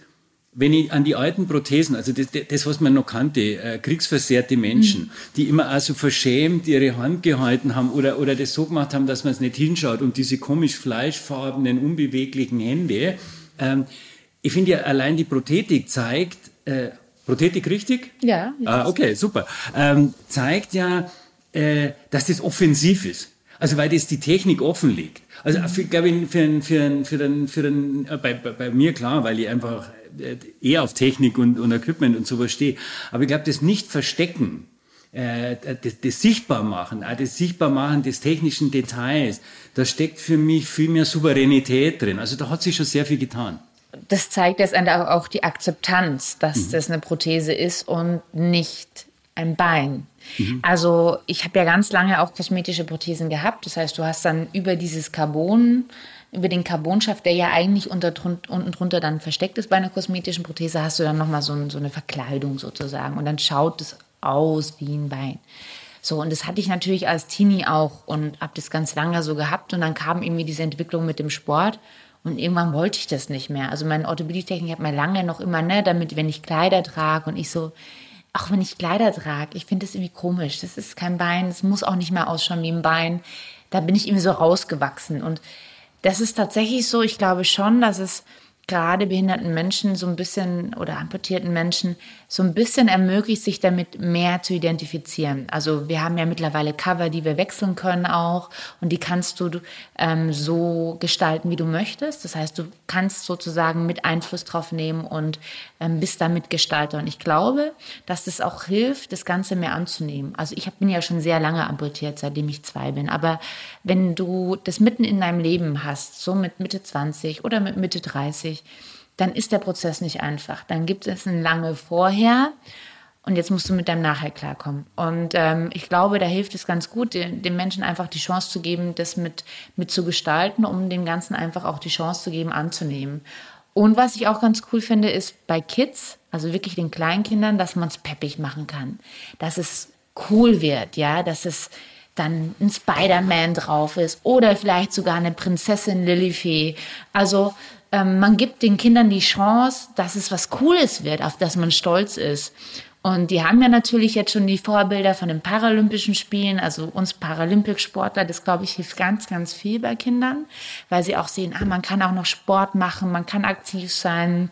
wenn ich an die alten Prothesen, also das, das was man noch kannte, äh, kriegsversehrte Menschen, mhm. die immer also verschämt ihre Hand gehalten haben oder, oder das so gemacht haben, dass man es nicht hinschaut und diese komisch fleischfarbenen, unbeweglichen Hände. Ähm, ich finde ja allein die Prothetik zeigt, äh, Prothetik richtig? Ja. Ah, okay, super. Ähm, zeigt ja, äh, dass das offensiv ist. Also weil das die Technik offenlegt. Also glaube ich, für, für, für, den, für den, äh, bei, bei, bei mir klar, weil ich einfach äh, eher auf Technik und, und Equipment und sowas stehe. Aber ich glaube, das Nicht-Verstecken, äh, das, das Sichtbarmachen, auch das Sichtbarmachen des technischen Details, da steckt für mich viel mehr Souveränität drin. Also da hat sich schon sehr viel getan. Das zeigt jetzt auch die Akzeptanz, dass mhm. das eine Prothese ist und nicht ein Bein. Mhm. Also ich habe ja ganz lange auch kosmetische Prothesen gehabt. Das heißt, du hast dann über dieses Carbon, über den Carbonschaft, der ja eigentlich unter, unten drunter dann versteckt ist bei einer kosmetischen Prothese, hast du dann nochmal so, so eine Verkleidung sozusagen. Und dann schaut es aus wie ein Bein. So, und das hatte ich natürlich als Teenie auch und habe das ganz lange so gehabt. Und dann kam irgendwie diese Entwicklung mit dem Sport. Und irgendwann wollte ich das nicht mehr. Also meine Orthopädie-Technik hat mir lange noch immer, ne, damit, wenn ich Kleider trage und ich so, auch wenn ich Kleider trage, ich finde das irgendwie komisch. Das ist kein Bein, es muss auch nicht mehr ausschauen wie ein Bein. Da bin ich irgendwie so rausgewachsen. Und das ist tatsächlich so, ich glaube schon, dass es gerade behinderten Menschen so ein bisschen oder amputierten Menschen so ein bisschen ermöglicht, sich damit mehr zu identifizieren. Also wir haben ja mittlerweile Cover, die wir wechseln können auch und die kannst du ähm, so gestalten, wie du möchtest. Das heißt, du kannst sozusagen mit Einfluss drauf nehmen und ähm, bist damit Gestalter. Und ich glaube, dass das auch hilft, das Ganze mehr anzunehmen. Also ich bin ja schon sehr lange amputiert, seitdem ich zwei bin. Aber wenn du das mitten in deinem Leben hast, so mit Mitte 20 oder mit Mitte 30, dann ist der Prozess nicht einfach. Dann gibt es ein lange Vorher und jetzt musst du mit deinem Nachher klarkommen. Und ähm, ich glaube, da hilft es ganz gut, den, Menschen einfach die Chance zu geben, das mit, mit zu gestalten, um dem Ganzen einfach auch die Chance zu geben, anzunehmen. Und was ich auch ganz cool finde, ist bei Kids, also wirklich den Kleinkindern, dass man es peppig machen kann. Dass es cool wird, ja, dass es dann ein Spider-Man drauf ist oder vielleicht sogar eine Prinzessin Lilifee. Also ähm, man gibt den Kindern die Chance, dass es was Cooles wird, auf das man stolz ist. Und die haben ja natürlich jetzt schon die Vorbilder von den Paralympischen Spielen, also uns Paralympiksportler, das glaube ich hilft ganz, ganz viel bei Kindern, weil sie auch sehen, ah, man kann auch noch Sport machen, man kann aktiv sein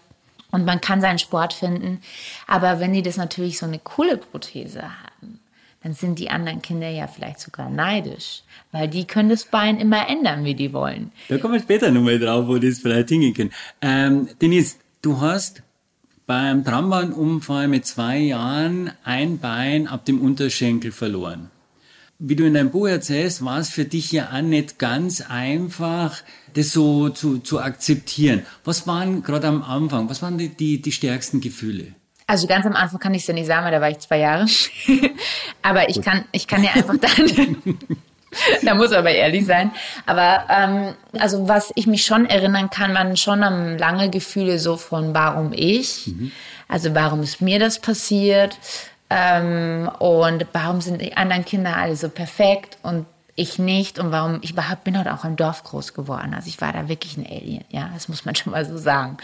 und man kann seinen Sport finden. Aber wenn die das natürlich so eine coole Prothese haben, dann sind die anderen Kinder ja vielleicht sogar neidisch, weil die können das Bein immer ändern, wie die wollen. Da kommen wir später nochmal drauf, wo das vielleicht hingehen kann. Ähm, Denise, du hast beim Trambahnunfall mit zwei Jahren ein Bein ab dem Unterschenkel verloren. Wie du in deinem Buch erzählst, war es für dich ja auch nicht ganz einfach, das so zu, zu akzeptieren. Was waren gerade am Anfang, was waren die, die, die stärksten Gefühle? Also ganz am Anfang kann ich es ja nicht sagen, weil da war ich zwei Jahre. aber ich kann, ich kann ja einfach dann. da muss aber ehrlich sein. Aber ähm, also was ich mich schon erinnern kann, waren schon lange Gefühle so von warum ich, mhm. also warum ist mir das passiert ähm, und warum sind die anderen Kinder alle so perfekt und ich nicht und warum ich bin halt auch im Dorf groß geworden. Also ich war da wirklich ein Alien, ja, das muss man schon mal so sagen.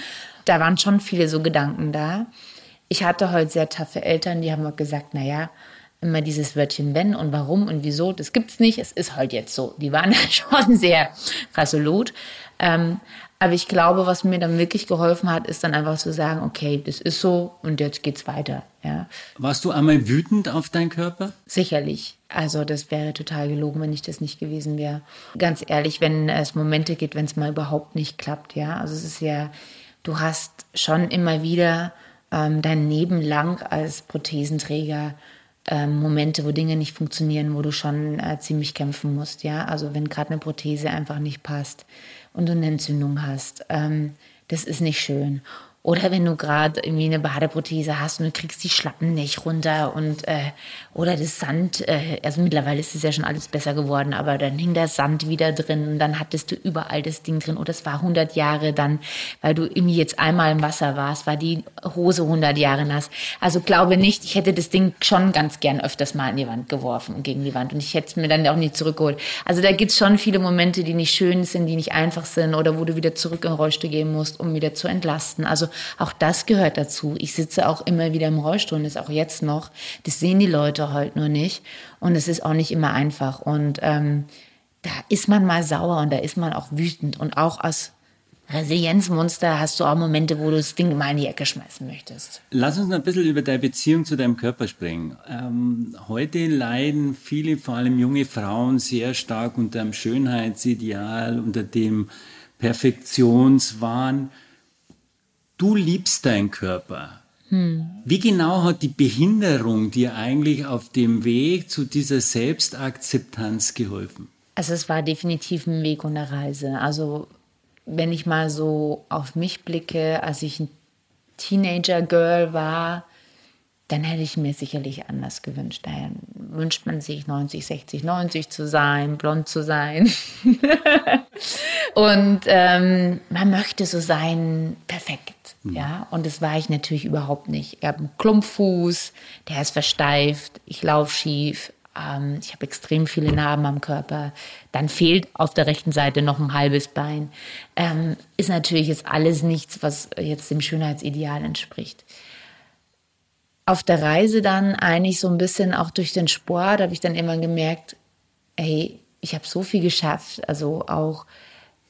Da waren schon viele so Gedanken da ich hatte heute sehr taffe Eltern, die haben gesagt, naja, immer dieses Wörtchen wenn und warum und wieso, das gibt's nicht, es ist halt jetzt so. Die waren schon sehr resolut. Ähm, aber ich glaube, was mir dann wirklich geholfen hat, ist dann einfach zu sagen, okay, das ist so und jetzt geht's weiter. Ja. Warst du einmal wütend auf deinen Körper? Sicherlich. Also das wäre total gelogen, wenn ich das nicht gewesen wäre. Ganz ehrlich, wenn es Momente gibt, wenn es mal überhaupt nicht klappt, ja. Also es ist ja, du hast schon immer wieder ähm, dein Leben lang als Prothesenträger ähm, Momente, wo Dinge nicht funktionieren, wo du schon äh, ziemlich kämpfen musst, ja. Also wenn gerade eine Prothese einfach nicht passt und du eine Entzündung hast, ähm, das ist nicht schön. Oder wenn du gerade irgendwie eine Badeprothese hast und du kriegst die Schlappen nicht runter und äh, oder das Sand, äh, also mittlerweile ist es ja schon alles besser geworden, aber dann hing der Sand wieder drin und dann hattest du überall das Ding drin. Oder es war 100 Jahre dann, weil du irgendwie jetzt einmal im Wasser warst, war die Hose 100 Jahre nass. Also glaube nicht, ich hätte das Ding schon ganz gern öfters mal in die Wand geworfen und gegen die Wand und ich hätte es mir dann auch nie zurückgeholt. Also da gibt's schon viele Momente, die nicht schön sind, die nicht einfach sind oder wo du wieder zurück in Rollstuhl gehen musst, um wieder zu entlasten. Also auch das gehört dazu. Ich sitze auch immer wieder im Rollstuhl und das auch jetzt noch. Das sehen die Leute heute nur nicht. Und es ist auch nicht immer einfach. Und ähm, da ist man mal sauer und da ist man auch wütend. Und auch als Resilienzmonster hast du auch Momente, wo du das Ding mal in die Ecke schmeißen möchtest. Lass uns noch ein bisschen über deine Beziehung zu deinem Körper sprechen. Ähm, heute leiden viele, vor allem junge Frauen, sehr stark unter dem Schönheitsideal, unter dem Perfektionswahn. Du liebst deinen Körper. Hm. Wie genau hat die Behinderung dir eigentlich auf dem Weg zu dieser Selbstakzeptanz geholfen? Also es war definitiv ein Weg und eine Reise. Also wenn ich mal so auf mich blicke, als ich ein Teenager-Girl war, dann hätte ich mir sicherlich anders gewünscht. Daher wünscht man sich 90, 60, 90 zu sein, blond zu sein. und ähm, man möchte so sein, perfekt. Mhm. Ja, und das war ich natürlich überhaupt nicht. Ich habe einen Klumpfuß, der ist versteift, ich laufe schief, ähm, ich habe extrem viele Narben am Körper. Dann fehlt auf der rechten Seite noch ein halbes Bein. Ähm, ist natürlich jetzt alles nichts, was jetzt dem Schönheitsideal entspricht auf der Reise dann eigentlich so ein bisschen auch durch den Sport habe ich dann immer gemerkt, hey, ich habe so viel geschafft, also auch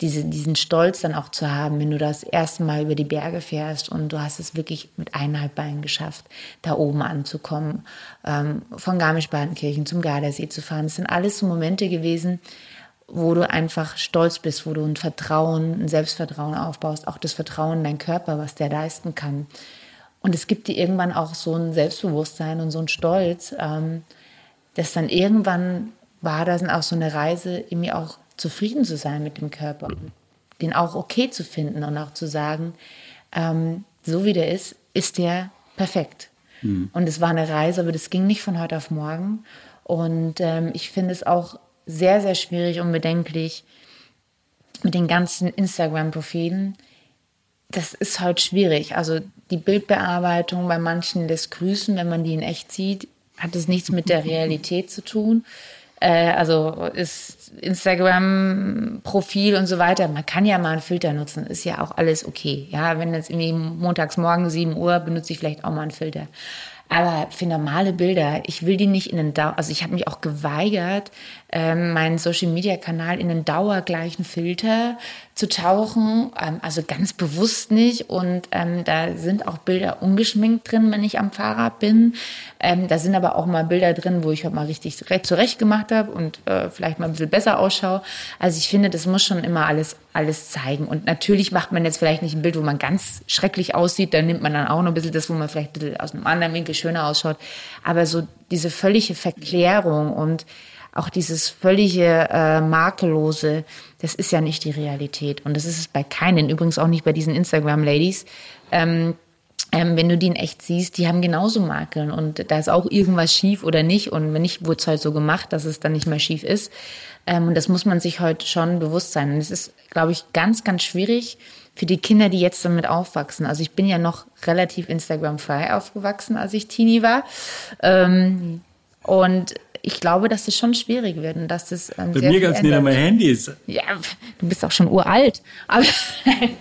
diese, diesen Stolz dann auch zu haben, wenn du das erste Mal über die Berge fährst und du hast es wirklich mit eineinhalb Beinen geschafft, da oben anzukommen, ähm, von Garmisch-Partenkirchen zum Gardasee zu fahren. Das sind alles so Momente gewesen, wo du einfach stolz bist, wo du ein Vertrauen, ein Selbstvertrauen aufbaust, auch das Vertrauen in deinen Körper, was der leisten kann. Und es gibt dir irgendwann auch so ein Selbstbewusstsein und so ein Stolz, ähm, dass dann irgendwann war das auch so eine Reise, irgendwie auch zufrieden zu sein mit dem Körper, den auch okay zu finden und auch zu sagen, ähm, so wie der ist, ist der perfekt. Mhm. Und es war eine Reise, aber das ging nicht von heute auf morgen. Und ähm, ich finde es auch sehr, sehr schwierig und bedenklich mit den ganzen Instagram-Profilen, das ist halt schwierig. Also die Bildbearbeitung bei manchen des Grüßen, wenn man die in echt sieht, hat es nichts mit der Realität zu tun. Äh, also ist Instagram-Profil und so weiter. Man kann ja mal einen Filter nutzen, ist ja auch alles okay. Ja, wenn jetzt irgendwie montags morgen 7 Uhr benutze ich vielleicht auch mal einen Filter. Aber für normale Bilder, ich will die nicht in den Dauer, also ich habe mich auch geweigert, ähm, meinen Social Media Kanal in den dauergleichen Filter zu tauchen, ähm, also ganz bewusst nicht. Und ähm, da sind auch Bilder ungeschminkt drin, wenn ich am Fahrrad bin. Ähm, da sind aber auch mal Bilder drin, wo ich halt mal richtig zurecht gemacht habe und äh, vielleicht mal ein bisschen besser ausschaue. Also ich finde, das muss schon immer alles alles zeigen. Und natürlich macht man jetzt vielleicht nicht ein Bild, wo man ganz schrecklich aussieht, dann nimmt man dann auch noch ein bisschen das, wo man vielleicht ein bisschen aus einem anderen Winkel schöner ausschaut. Aber so diese völlige Verklärung und auch dieses völlige äh, makellose, das ist ja nicht die Realität. Und das ist es bei keinen, übrigens auch nicht bei diesen Instagram-Ladies. Ähm, ähm, wenn du die in echt siehst, die haben genauso Makeln und da ist auch irgendwas schief oder nicht. Und wenn nicht, wurde es halt so gemacht, dass es dann nicht mehr schief ist. Ähm, und das muss man sich heute schon bewusst sein. Und es ist, glaube ich, ganz, ganz schwierig für die Kinder, die jetzt damit aufwachsen. Also ich bin ja noch relativ Instagram-frei aufgewachsen, als ich Teenie war. Ähm, und ich glaube, dass es schon schwierig wird und dass das ähm, Bei mir gab es nicht einmal Handys. Ja, du bist auch schon uralt. Aber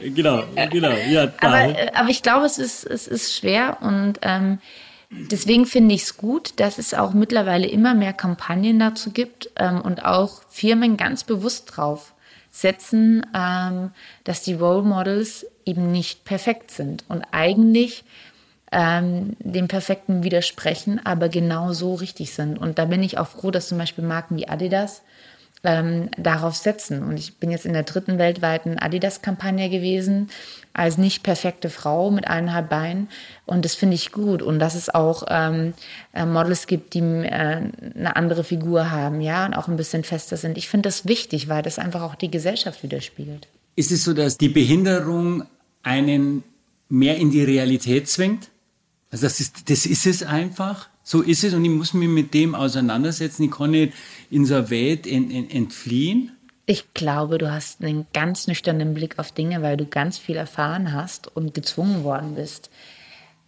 genau, genau. Ja, aber, äh, aber ich glaube, es ist, es ist schwer und ähm, deswegen finde ich es gut, dass es auch mittlerweile immer mehr Kampagnen dazu gibt ähm, und auch Firmen ganz bewusst drauf setzen, ähm, dass die Role Models eben nicht perfekt sind und eigentlich ähm, dem Perfekten widersprechen, aber genau so richtig sind. Und da bin ich auch froh, dass zum Beispiel Marken wie Adidas ähm, darauf setzen. Und ich bin jetzt in der dritten weltweiten Adidas-Kampagne gewesen, als nicht perfekte Frau mit eineinhalb Beinen. Und das finde ich gut. Und dass es auch ähm, äh, Models gibt, die äh, eine andere Figur haben, ja, und auch ein bisschen fester sind. Ich finde das wichtig, weil das einfach auch die Gesellschaft widerspiegelt. Ist es so, dass die Behinderung einen mehr in die Realität zwingt. Also das ist, das ist es einfach. So ist es und ich muss mich mit dem auseinandersetzen. Ich kann nicht in so Welt ent, ent, entfliehen. Ich glaube, du hast einen ganz nüchternen Blick auf Dinge, weil du ganz viel erfahren hast und gezwungen worden bist,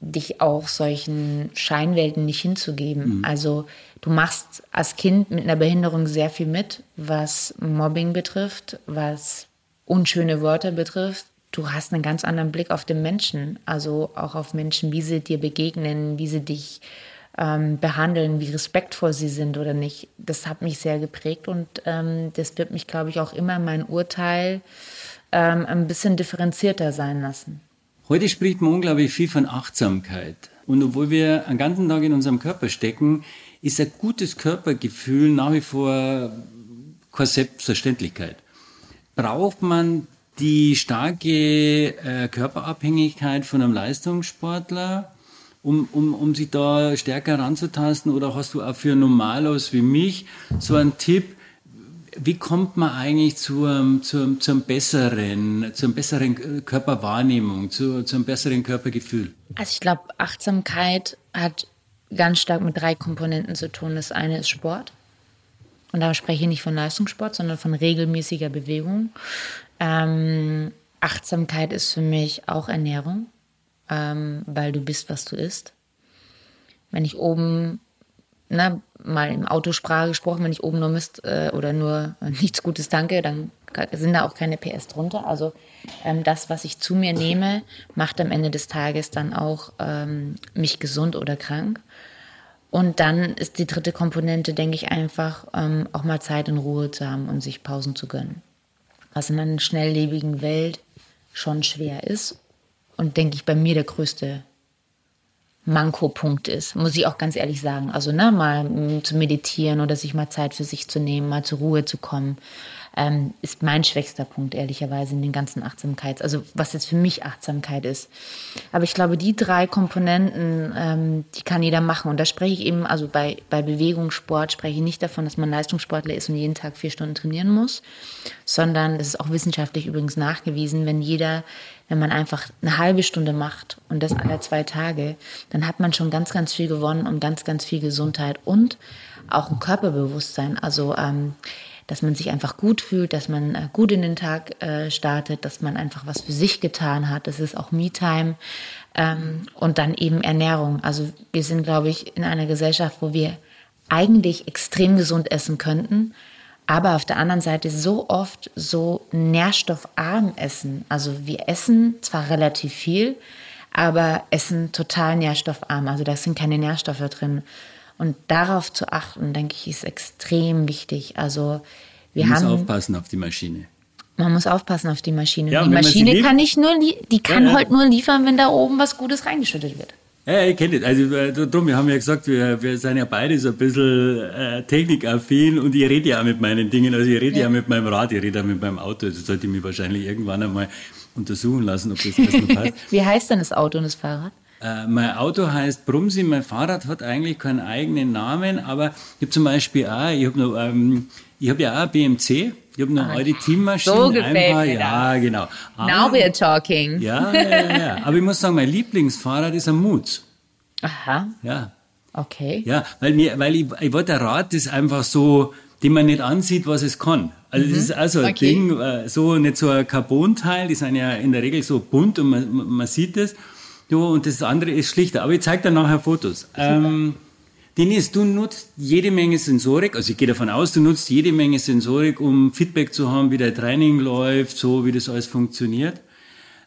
dich auch solchen Scheinwelten nicht hinzugeben. Mhm. Also du machst als Kind mit einer Behinderung sehr viel mit, was Mobbing betrifft, was unschöne Wörter betrifft. Du hast einen ganz anderen Blick auf den Menschen, also auch auf Menschen, wie sie dir begegnen, wie sie dich ähm, behandeln, wie respektvoll sie sind oder nicht. Das hat mich sehr geprägt und ähm, das wird mich, glaube ich, auch immer mein Urteil ähm, ein bisschen differenzierter sein lassen. Heute spricht man unglaublich viel von Achtsamkeit. Und obwohl wir einen ganzen Tag in unserem Körper stecken, ist ein gutes Körpergefühl nach wie vor keine Selbstverständlichkeit. Braucht man die starke äh, Körperabhängigkeit von einem Leistungssportler? um, um, um sich da stärker ranzutasten? Oder hast du auch für Normalos wie mich so einen Tipp, wie kommt man eigentlich zur, zur, zum besseren, zur besseren Körperwahrnehmung, zu, zum besseren Körpergefühl? Also ich glaube, Achtsamkeit hat ganz stark mit drei Komponenten zu tun. Das eine ist Sport. Und da spreche ich nicht von Leistungssport, sondern von regelmäßiger Bewegung. Ähm, Achtsamkeit ist für mich auch Ernährung ähm, weil du bist, was du isst. Wenn ich oben, na, mal im Autosprache gesprochen, wenn ich oben nur Mist äh, oder nur nichts Gutes danke, dann sind da auch keine PS drunter. Also ähm, das, was ich zu mir nehme, macht am Ende des Tages dann auch ähm, mich gesund oder krank. Und dann ist die dritte Komponente, denke ich, einfach ähm, auch mal Zeit und Ruhe zu haben und sich Pausen zu gönnen. Was in einer schnelllebigen Welt schon schwer ist und denke ich bei mir der größte Manko-Punkt ist, muss ich auch ganz ehrlich sagen. Also ne, mal mm, zu meditieren oder sich mal Zeit für sich zu nehmen, mal zur Ruhe zu kommen, ähm, ist mein schwächster Punkt, ehrlicherweise, in den ganzen Achtsamkeits. Also was jetzt für mich Achtsamkeit ist. Aber ich glaube, die drei Komponenten, ähm, die kann jeder machen. Und da spreche ich eben, also bei, bei Bewegung, Sport, spreche ich nicht davon, dass man Leistungssportler ist und jeden Tag vier Stunden trainieren muss, sondern es ist auch wissenschaftlich übrigens nachgewiesen, wenn jeder wenn man einfach eine halbe Stunde macht und das alle zwei Tage, dann hat man schon ganz, ganz viel gewonnen und ganz, ganz viel Gesundheit und auch ein Körperbewusstsein. Also ähm, dass man sich einfach gut fühlt, dass man äh, gut in den Tag äh, startet, dass man einfach was für sich getan hat. Das ist auch Me-Time. Ähm, und dann eben Ernährung. Also wir sind, glaube ich, in einer Gesellschaft, wo wir eigentlich extrem gesund essen könnten, aber auf der anderen Seite so oft so nährstoffarm essen. Also wir essen zwar relativ viel, aber essen total nährstoffarm. Also da sind keine Nährstoffe drin. Und darauf zu achten, denke ich, ist extrem wichtig. Also wir man haben. muss aufpassen auf die Maschine. Man muss aufpassen auf die Maschine. Ja, die Maschine kann nicht nur, die kann ja, halt nur liefern, wenn da oben was Gutes reingeschüttet wird. Ja, ich kenne das. Also äh, darum, wir haben ja gesagt, wir, wir sind ja beide so ein bisschen äh, technikaffin und ich rede ja auch mit meinen Dingen. Also ich rede ja. ja mit meinem Rad, ich rede auch mit meinem Auto. Das sollte ich mich wahrscheinlich irgendwann einmal untersuchen lassen, ob das noch passt. Wie heißt denn das Auto und das Fahrrad? Äh, mein Auto heißt Brumsi, mein Fahrrad hat eigentlich keinen eigenen Namen, aber ich habe zum Beispiel auch, ich habe ähm, ich ja auch BMC, ich habe noch ah, alte Teammaschine. So gefällt einfach, mir Ja, das. genau. Aber, Now we're talking. Ja, ja, ja, ja. Aber ich muss sagen, mein Lieblingsfahrrad ist ein Moods. Aha. Ja. Okay. Ja, weil mir, weil ich, ich wollte ein Rad, das einfach so, den man nicht ansieht, was es kann. Also mhm. das ist also ein okay. Ding, äh, so nicht so ein Carbon-Teil, die sind ja in der Regel so bunt und man, man sieht es. Ja, und das andere ist schlichter. Aber ich zeige dir nachher Fotos. Ähm, Dennis, du nutzt jede Menge Sensorik, also ich gehe davon aus, du nutzt jede Menge Sensorik, um Feedback zu haben, wie dein Training läuft, so wie das alles funktioniert.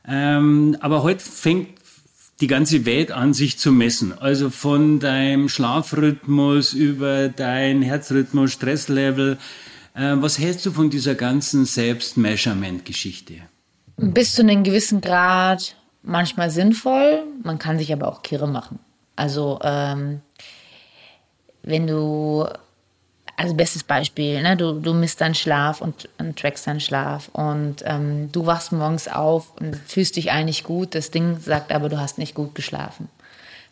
Ähm, aber heute fängt die ganze Welt an, sich zu messen. Also von deinem Schlafrhythmus über dein Herzrhythmus, Stresslevel. Äh, was hältst du von dieser ganzen Selbstmeasurement-Geschichte? Bis zu einem gewissen Grad manchmal sinnvoll, man kann sich aber auch kirre machen. Also ähm, wenn du, also bestes Beispiel, ne, du, du misst deinen Schlaf und, und trackst deinen Schlaf und ähm, du wachst morgens auf und fühlst dich eigentlich gut, das Ding sagt aber, du hast nicht gut geschlafen.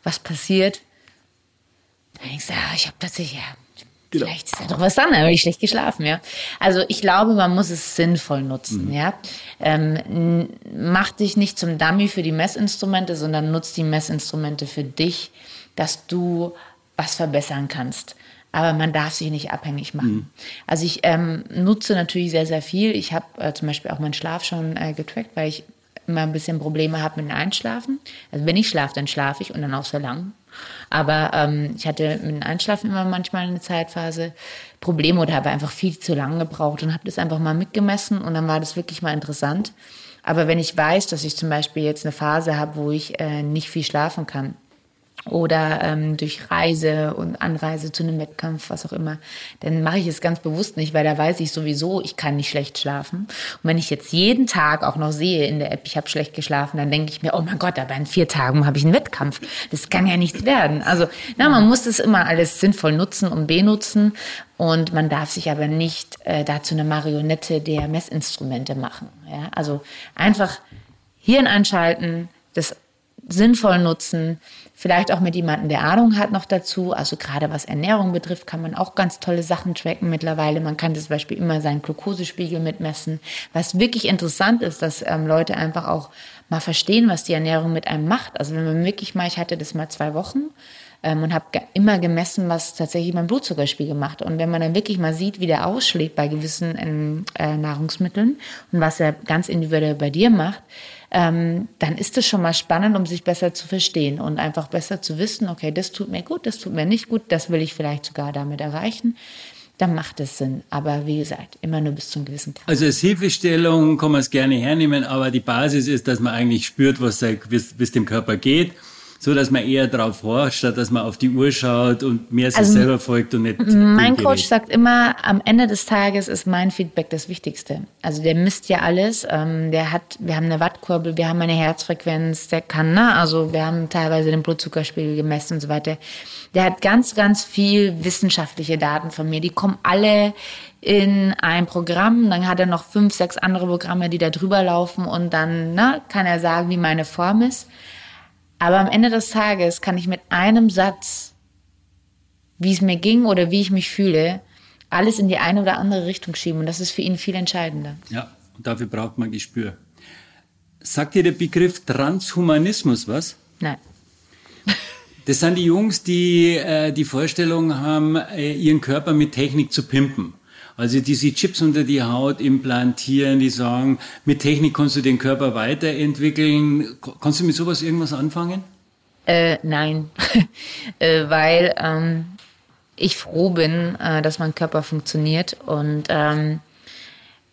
Was passiert? Dann denkst du, ja, ich habe tatsächlich, ja, Genau. Vielleicht ist ja doch was dran, habe ich schlecht geschlafen, ja. Also ich glaube, man muss es sinnvoll nutzen, mhm. ja. Ähm, mach dich nicht zum Dummy für die Messinstrumente, sondern nutz die Messinstrumente für dich, dass du was verbessern kannst. Aber man darf sich nicht abhängig machen. Mhm. Also ich ähm, nutze natürlich sehr, sehr viel. Ich habe äh, zum Beispiel auch meinen Schlaf schon äh, getrackt, weil ich immer ein bisschen Probleme habe mit dem Einschlafen. Also wenn ich schlafe, dann schlafe ich und dann auch so lang. Aber ähm, ich hatte mit dem Einschlafen immer manchmal eine Zeitphase Probleme oder habe einfach viel zu lange gebraucht und habe das einfach mal mitgemessen und dann war das wirklich mal interessant. Aber wenn ich weiß, dass ich zum Beispiel jetzt eine Phase habe, wo ich äh, nicht viel schlafen kann, oder ähm, durch Reise und Anreise zu einem Wettkampf, was auch immer, dann mache ich es ganz bewusst nicht, weil da weiß ich sowieso, ich kann nicht schlecht schlafen. Und wenn ich jetzt jeden Tag auch noch sehe in der App, ich habe schlecht geschlafen, dann denke ich mir, oh mein Gott, aber in vier Tagen habe ich einen Wettkampf. Das kann ja nichts werden. Also na, man muss das immer alles sinnvoll nutzen und benutzen. Und man darf sich aber nicht äh, dazu eine Marionette der Messinstrumente machen. Ja? Also einfach Hirn einschalten, das sinnvoll nutzen, vielleicht auch mit jemandem, der Ahnung hat, noch dazu. Also gerade was Ernährung betrifft, kann man auch ganz tolle Sachen tracken mittlerweile. Man kann zum Beispiel immer seinen Glukosespiegel mitmessen. Was wirklich interessant ist, dass ähm, Leute einfach auch mal verstehen, was die Ernährung mit einem macht. Also wenn man wirklich mal, ich hatte das mal zwei Wochen, ähm, und habe immer gemessen, was tatsächlich mein Blutzuckerspiegel macht. Und wenn man dann wirklich mal sieht, wie der ausschlägt bei gewissen ähm, äh, Nahrungsmitteln und was er ganz individuell bei dir macht, ähm, dann ist es schon mal spannend, um sich besser zu verstehen und einfach besser zu wissen, okay, das tut mir gut, das tut mir nicht gut, das will ich vielleicht sogar damit erreichen dann macht es Sinn. Aber wie gesagt, immer nur bis zum gewissen Grad. Also als Hilfestellung kann man es gerne hernehmen, aber die Basis ist, dass man eigentlich spürt, was es dem Körper geht so dass man eher darauf horcht, statt dass man auf die Uhr schaut und mehr sich also, selber folgt und nicht. Mein Coach sagt immer, am Ende des Tages ist mein Feedback das Wichtigste. Also der misst ja alles. Ähm, der hat, wir haben eine Wattkurbel, wir haben eine Herzfrequenz, der kann, ne? Also wir haben teilweise den Blutzuckerspiegel gemessen und so weiter. Der hat ganz, ganz viel wissenschaftliche Daten von mir. Die kommen alle in ein Programm, dann hat er noch fünf, sechs andere Programme, die da drüber laufen und dann ne, kann er sagen, wie meine Form ist. Aber am Ende des Tages kann ich mit einem Satz, wie es mir ging oder wie ich mich fühle, alles in die eine oder andere Richtung schieben. Und das ist für ihn viel entscheidender. Ja, und dafür braucht man Gespür. Sagt dir der Begriff Transhumanismus was? Nein. Das sind die Jungs, die äh, die Vorstellung haben, äh, ihren Körper mit Technik zu pimpen. Also diese Chips unter die Haut implantieren, die sagen, mit Technik kannst du den Körper weiterentwickeln. Kannst du mit sowas irgendwas anfangen? Äh, nein, äh, weil ähm, ich froh bin, äh, dass mein Körper funktioniert und ähm,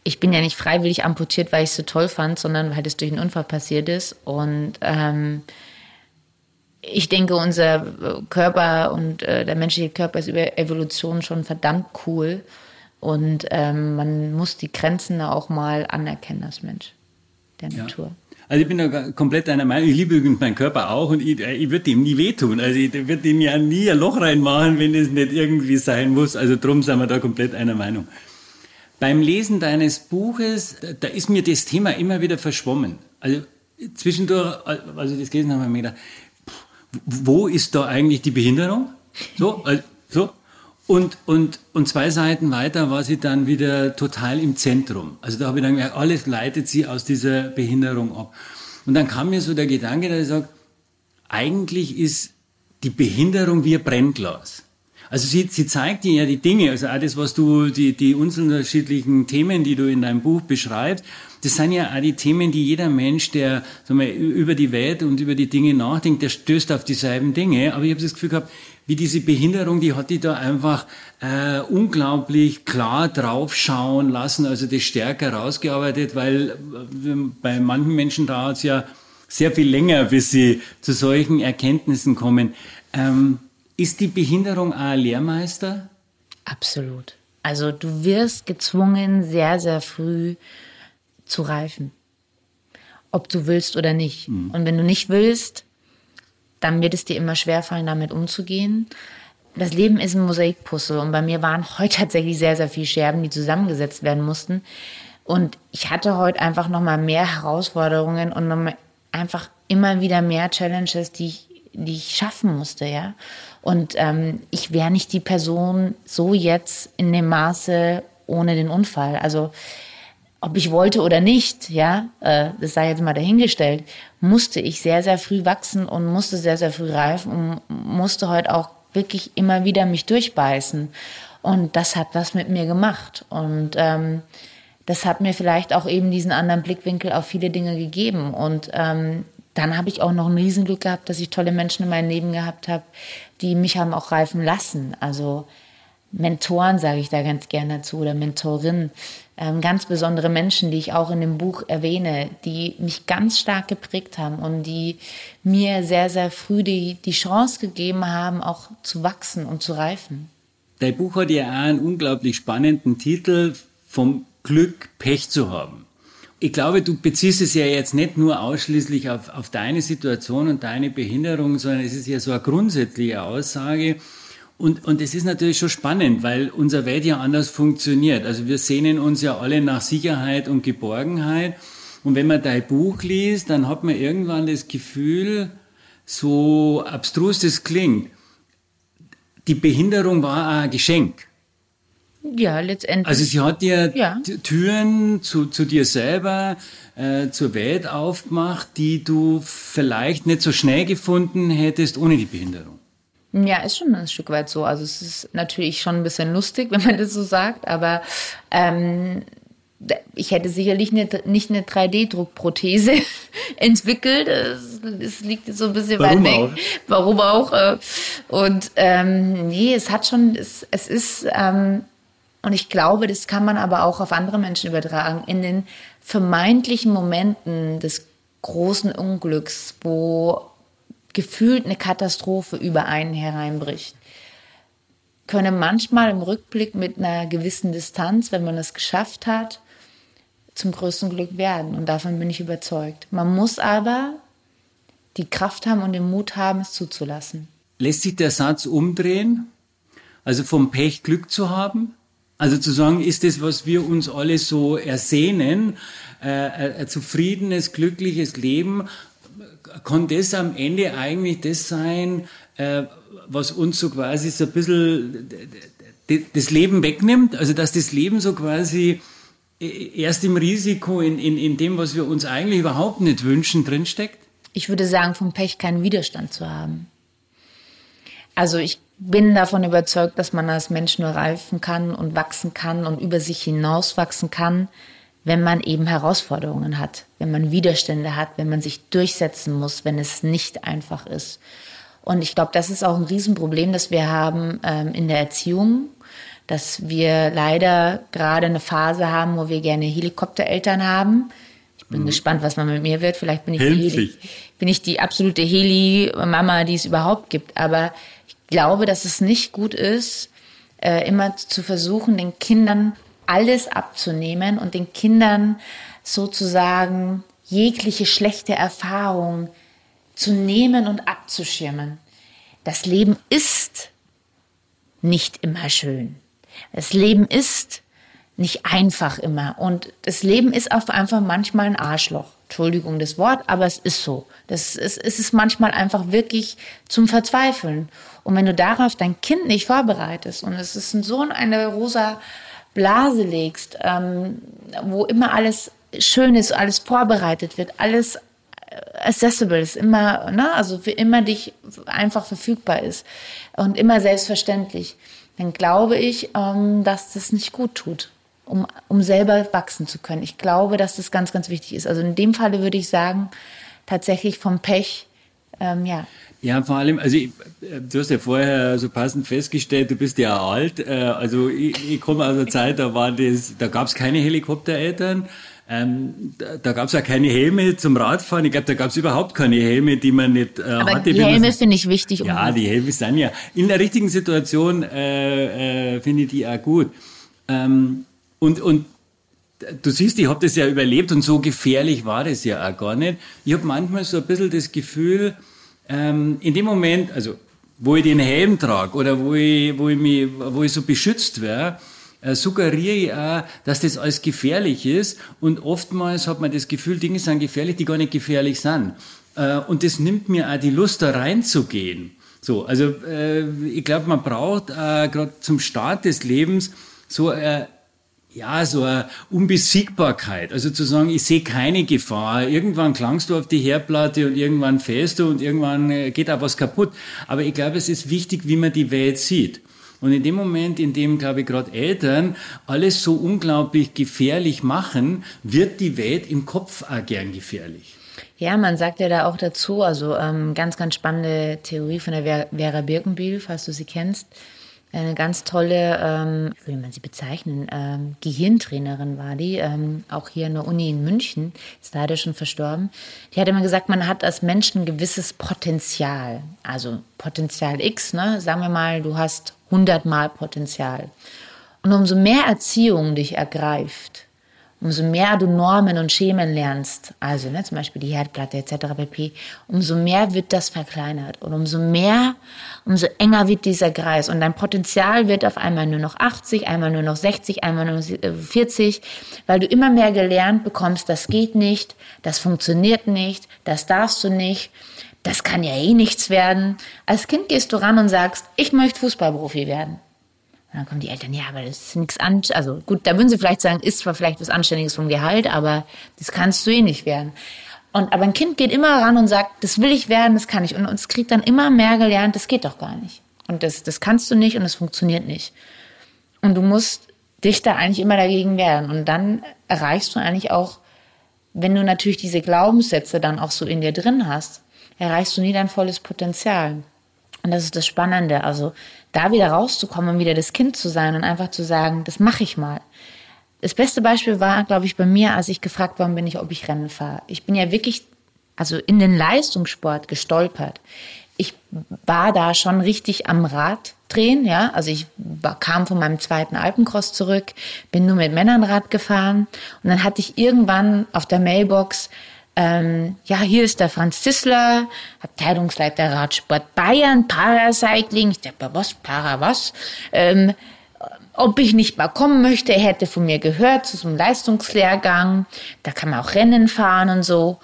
ich bin ja nicht freiwillig amputiert, weil ich es so toll fand, sondern weil es durch einen Unfall passiert ist und ähm, ich denke, unser Körper und äh, der menschliche Körper ist über Evolution schon verdammt cool. Und ähm, man muss die Grenzen auch mal anerkennen als Mensch der Natur. Ja. Also ich bin da komplett einer Meinung. Ich liebe übrigens meinen Körper auch und ich, ich würde dem nie wehtun. Also ich würde ihm ja nie ein Loch reinmachen, wenn es nicht irgendwie sein muss. Also drum sind wir da komplett einer Meinung. Beim Lesen deines Buches, da ist mir das Thema immer wieder verschwommen. Also zwischendurch, als ich das gelesen habe, habe ich mir gedacht, wo ist da eigentlich die Behinderung? So, also, so. Und, und, und zwei Seiten weiter war sie dann wieder total im Zentrum. Also da habe ich dann gemerkt, alles leitet sie aus dieser Behinderung ab. Und dann kam mir so der Gedanke, dass ich sage, eigentlich ist die Behinderung wie ein Brennglas. Also sie, sie zeigt dir ja die Dinge, also auch das, was du, die, die unterschiedlichen Themen, die du in deinem Buch beschreibst, das sind ja auch die Themen, die jeder Mensch, der sagen wir, über die Welt und über die Dinge nachdenkt, der stößt auf dieselben Dinge. Aber ich habe das Gefühl gehabt, wie diese Behinderung, die hat die da einfach äh, unglaublich klar draufschauen lassen, also das stärker rausgearbeitet, weil äh, bei manchen Menschen dauert es ja sehr viel länger, bis sie zu solchen Erkenntnissen kommen. Ähm, ist die Behinderung ein Lehrmeister? Absolut. Also du wirst gezwungen, sehr, sehr früh zu reifen. Ob du willst oder nicht. Mhm. Und wenn du nicht willst, dann wird es dir immer schwerfallen, damit umzugehen. Das Leben ist ein Mosaikpuzzle und bei mir waren heute tatsächlich sehr, sehr viele Scherben, die zusammengesetzt werden mussten. Und ich hatte heute einfach nochmal mehr Herausforderungen und noch einfach immer wieder mehr Challenges, die ich die ich schaffen musste, ja. Und ähm, ich wäre nicht die Person so jetzt in dem Maße ohne den Unfall. Also ob ich wollte oder nicht, ja, äh, das sei jetzt mal dahingestellt, musste ich sehr, sehr früh wachsen und musste sehr, sehr früh reifen und musste heute auch wirklich immer wieder mich durchbeißen. Und das hat was mit mir gemacht. Und ähm, das hat mir vielleicht auch eben diesen anderen Blickwinkel auf viele Dinge gegeben. Und ähm, dann habe ich auch noch ein Riesenglück gehabt, dass ich tolle Menschen in meinem Leben gehabt habe, die mich haben auch reifen lassen. Also Mentoren sage ich da ganz gerne dazu oder Mentorinnen, ganz besondere Menschen, die ich auch in dem Buch erwähne, die mich ganz stark geprägt haben und die mir sehr, sehr früh die, die Chance gegeben haben, auch zu wachsen und zu reifen. Dein Buch hat ja auch einen unglaublich spannenden Titel vom Glück, Pech zu haben. Ich glaube, du beziehst es ja jetzt nicht nur ausschließlich auf, auf deine Situation und deine Behinderung, sondern es ist ja so eine grundsätzliche Aussage. Und, und es ist natürlich schon spannend, weil unser Welt ja anders funktioniert. Also wir sehnen uns ja alle nach Sicherheit und Geborgenheit. Und wenn man dein Buch liest, dann hat man irgendwann das Gefühl, so abstrus das klingt, die Behinderung war ein Geschenk. Ja, letztendlich. Also sie hat dir ja. Türen zu, zu dir selber, äh, zur Welt aufgemacht, die du vielleicht nicht so schnell gefunden hättest ohne die Behinderung. Ja, ist schon ein Stück weit so. Also es ist natürlich schon ein bisschen lustig, wenn man das so sagt, aber ähm, ich hätte sicherlich nicht, nicht eine 3D-Druckprothese entwickelt. Es, es, liegt so ein bisschen Warum weit weg. Auch? Warum auch? Äh, und ähm, nee, es hat schon, es, es ist ähm, und ich glaube, das kann man aber auch auf andere Menschen übertragen. In den vermeintlichen Momenten des großen Unglücks, wo gefühlt eine Katastrophe über einen hereinbricht, können manchmal im Rückblick mit einer gewissen Distanz, wenn man es geschafft hat, zum größten Glück werden. Und davon bin ich überzeugt. Man muss aber die Kraft haben und den Mut haben, es zuzulassen. Lässt sich der Satz umdrehen? Also vom Pech Glück zu haben? Also zu sagen, ist das, was wir uns alle so ersehnen, äh, ein zufriedenes, glückliches Leben, kann das am Ende eigentlich das sein, äh, was uns so quasi so ein bisschen das Leben wegnimmt? Also dass das Leben so quasi äh, erst im Risiko, in, in, in dem, was wir uns eigentlich überhaupt nicht wünschen, drinsteckt? Ich würde sagen, vom Pech keinen Widerstand zu haben. Also ich bin davon überzeugt, dass man als Mensch nur reifen kann und wachsen kann und über sich hinaus wachsen kann, wenn man eben Herausforderungen hat, wenn man Widerstände hat, wenn man sich durchsetzen muss, wenn es nicht einfach ist. Und ich glaube, das ist auch ein Riesenproblem, das wir haben ähm, in der Erziehung, dass wir leider gerade eine Phase haben, wo wir gerne Helikoptereltern haben. Ich bin mhm. gespannt, was man mit mir wird. Vielleicht bin ich, die, Heli, bin ich die absolute Heli-Mama, die es überhaupt gibt. Aber glaube, dass es nicht gut ist, äh, immer zu versuchen, den Kindern alles abzunehmen und den Kindern sozusagen jegliche schlechte Erfahrung zu nehmen und abzuschirmen. Das Leben ist nicht immer schön. Das Leben ist nicht einfach immer. Und das Leben ist auch einfach manchmal ein Arschloch. Entschuldigung das Wort, aber es ist so. Das ist, es ist manchmal einfach wirklich zum Verzweifeln. Und wenn du darauf dein Kind nicht vorbereitest und es ist so in eine rosa Blase legst, ähm, wo immer alles schön ist, alles vorbereitet wird, alles äh, accessible ist, immer, ne, also für immer dich einfach verfügbar ist und immer selbstverständlich, dann glaube ich, ähm, dass das nicht gut tut um, um selber wachsen zu können. Ich glaube, dass das ganz, ganz wichtig ist. Also in dem Falle würde ich sagen, tatsächlich vom Pech, ähm, ja. Ja, vor allem, also ich, du hast ja vorher so passend festgestellt, du bist ja alt. Äh, also ich, ich komme aus einer Zeit, da war das, da gab es keine Helikoptereltern. Ähm, da da gab es ja keine Helme zum Radfahren. Ich glaube, da gab es überhaupt keine Helme, die man nicht äh, Aber hatte. Die Helme finde ich wichtig. Um ja, die Helme sind ja in der richtigen Situation äh, äh, finde ich die auch gut. Ähm, und, und du siehst, ich habe das ja überlebt und so gefährlich war das ja auch gar nicht. Ich habe manchmal so ein bisschen das Gefühl, ähm, in dem Moment, also wo ich den Helm trage oder wo ich, wo ich, mich, wo ich so beschützt wäre, äh, suggeriere ich auch, dass das alles gefährlich ist. Und oftmals hat man das Gefühl, Dinge sind gefährlich, die gar nicht gefährlich sind. Äh, und das nimmt mir auch die Lust, da reinzugehen. So, also äh, ich glaube, man braucht äh, gerade zum Start des Lebens so äh, ja, so eine Unbesiegbarkeit. Also zu sagen, ich sehe keine Gefahr. Irgendwann klangst du auf die Herdplatte und irgendwann fällst du und irgendwann äh, geht auch was kaputt. Aber ich glaube, es ist wichtig, wie man die Welt sieht. Und in dem Moment, in dem, glaube ich, gerade Eltern alles so unglaublich gefährlich machen, wird die Welt im Kopf auch gern gefährlich. Ja, man sagt ja da auch dazu, also ähm, ganz, ganz spannende Theorie von der Vera Birkenbiel, falls du sie kennst eine ganz tolle, ähm, wie will man sie bezeichnen, ähm, Gehirntrainerin war die, ähm, auch hier in der Uni in München, ist leider schon verstorben. Die hat immer gesagt, man hat als Mensch ein gewisses Potenzial, also Potenzial X, ne? sagen wir mal, du hast 100 Mal Potenzial. Und umso mehr Erziehung dich ergreift, umso mehr du Normen und Schemen lernst, also ne, zum Beispiel die Herdplatte etc. pp., umso mehr wird das verkleinert und umso mehr, umso enger wird dieser Kreis und dein Potenzial wird auf einmal nur noch 80, einmal nur noch 60, einmal nur noch 40, weil du immer mehr gelernt bekommst, das geht nicht, das funktioniert nicht, das darfst du nicht, das kann ja eh nichts werden. Als Kind gehst du ran und sagst, ich möchte Fußballprofi werden. Und dann kommen die Eltern, ja, aber das ist nichts an, also gut, da würden sie vielleicht sagen, ist zwar vielleicht was Anständiges vom Gehalt, aber das kannst du eh nicht werden. Und, aber ein Kind geht immer ran und sagt, das will ich werden, das kann ich. Und es kriegt dann immer mehr gelernt, das geht doch gar nicht. Und das, das kannst du nicht und es funktioniert nicht. Und du musst dich da eigentlich immer dagegen wehren. Und dann erreichst du eigentlich auch, wenn du natürlich diese Glaubenssätze dann auch so in dir drin hast, erreichst du nie dein volles Potenzial. Und das ist das Spannende. Also da wieder rauszukommen und wieder das Kind zu sein und einfach zu sagen, das mache ich mal. Das beste Beispiel war, glaube ich, bei mir, als ich gefragt worden bin, ich, ob ich Rennen fahre. Ich bin ja wirklich, also in den Leistungssport gestolpert. Ich war da schon richtig am Rad drehen, ja. Also ich war, kam von meinem zweiten Alpencross zurück, bin nur mit Männern Rad gefahren und dann hatte ich irgendwann auf der Mailbox ähm, ja, hier ist der Franz Zissler, Abteilungsleiter Radsport Bayern, Paracycling. Ich dachte, was, Para was? Ähm, ob ich nicht mal kommen möchte, er hätte von mir gehört zu so einem Leistungslehrgang. Da kann man auch Rennen fahren und so.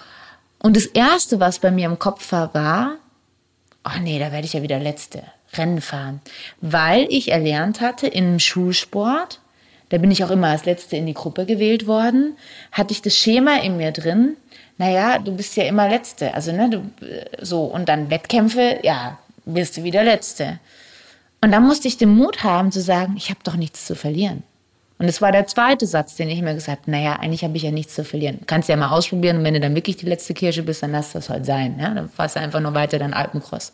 Und das Erste, was bei mir im Kopf war, war, ach nee, da werde ich ja wieder Letzte. Rennen fahren. Weil ich erlernt hatte im Schulsport, da bin ich auch immer als Letzte in die Gruppe gewählt worden, hatte ich das Schema in mir drin, naja, du bist ja immer Letzte. Also, ne, du, so, und dann Wettkämpfe, ja, wirst du wieder Letzte. Und dann musste ich den Mut haben zu sagen, ich habe doch nichts zu verlieren. Und das war der zweite Satz, den ich mir gesagt habe, naja, eigentlich habe ich ja nichts zu verlieren. Kannst ja mal ausprobieren und wenn du dann wirklich die letzte Kirsche bist, dann lass das halt sein. Ja? Dann fahrst du einfach nur weiter dein Alpencross.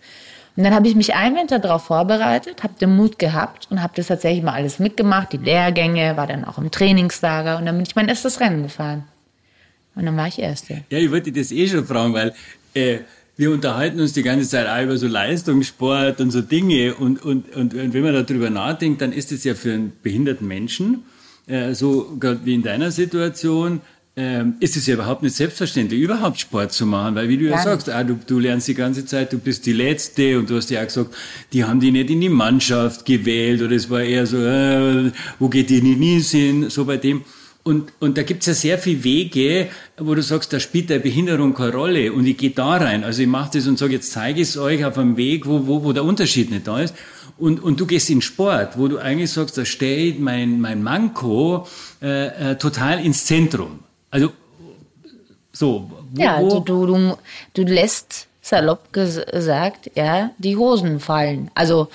Und dann habe ich mich einen Winter darauf vorbereitet, habe den Mut gehabt und habe das tatsächlich mal alles mitgemacht, die Lehrgänge, war dann auch im Trainingslager und dann bin ich mein erstes Rennen gefahren. Und dann war ich Erste. Ja, ich wollte das eh schon fragen, weil äh, wir unterhalten uns die ganze Zeit auch über so Leistungssport und so Dinge. Und, und, und, und wenn man darüber nachdenkt, dann ist es ja für einen behinderten Menschen, äh, so gerade wie in deiner Situation, äh, ist es ja überhaupt nicht selbstverständlich, überhaupt Sport zu machen, weil wie du ja, ja sagst, ah, du, du lernst die ganze Zeit, du bist die Letzte und du hast ja auch gesagt, die haben die nicht in die Mannschaft gewählt oder es war eher so, äh, wo geht die nie hin, so bei dem. Und, und da gibt's ja sehr viele Wege, wo du sagst, da spielt der Behinderung keine Rolle und ich gehe da rein. Also ich mache das und sage, jetzt zeige ich es euch auf einem Weg, wo, wo, wo der Unterschied nicht da ist. Und, und du gehst in Sport, wo du eigentlich sagst, da steht mein, mein Manko äh, äh, total ins Zentrum. Also so. Wo, ja, du, du, du lässt salopp gesagt, ja, die Hosen fallen. Also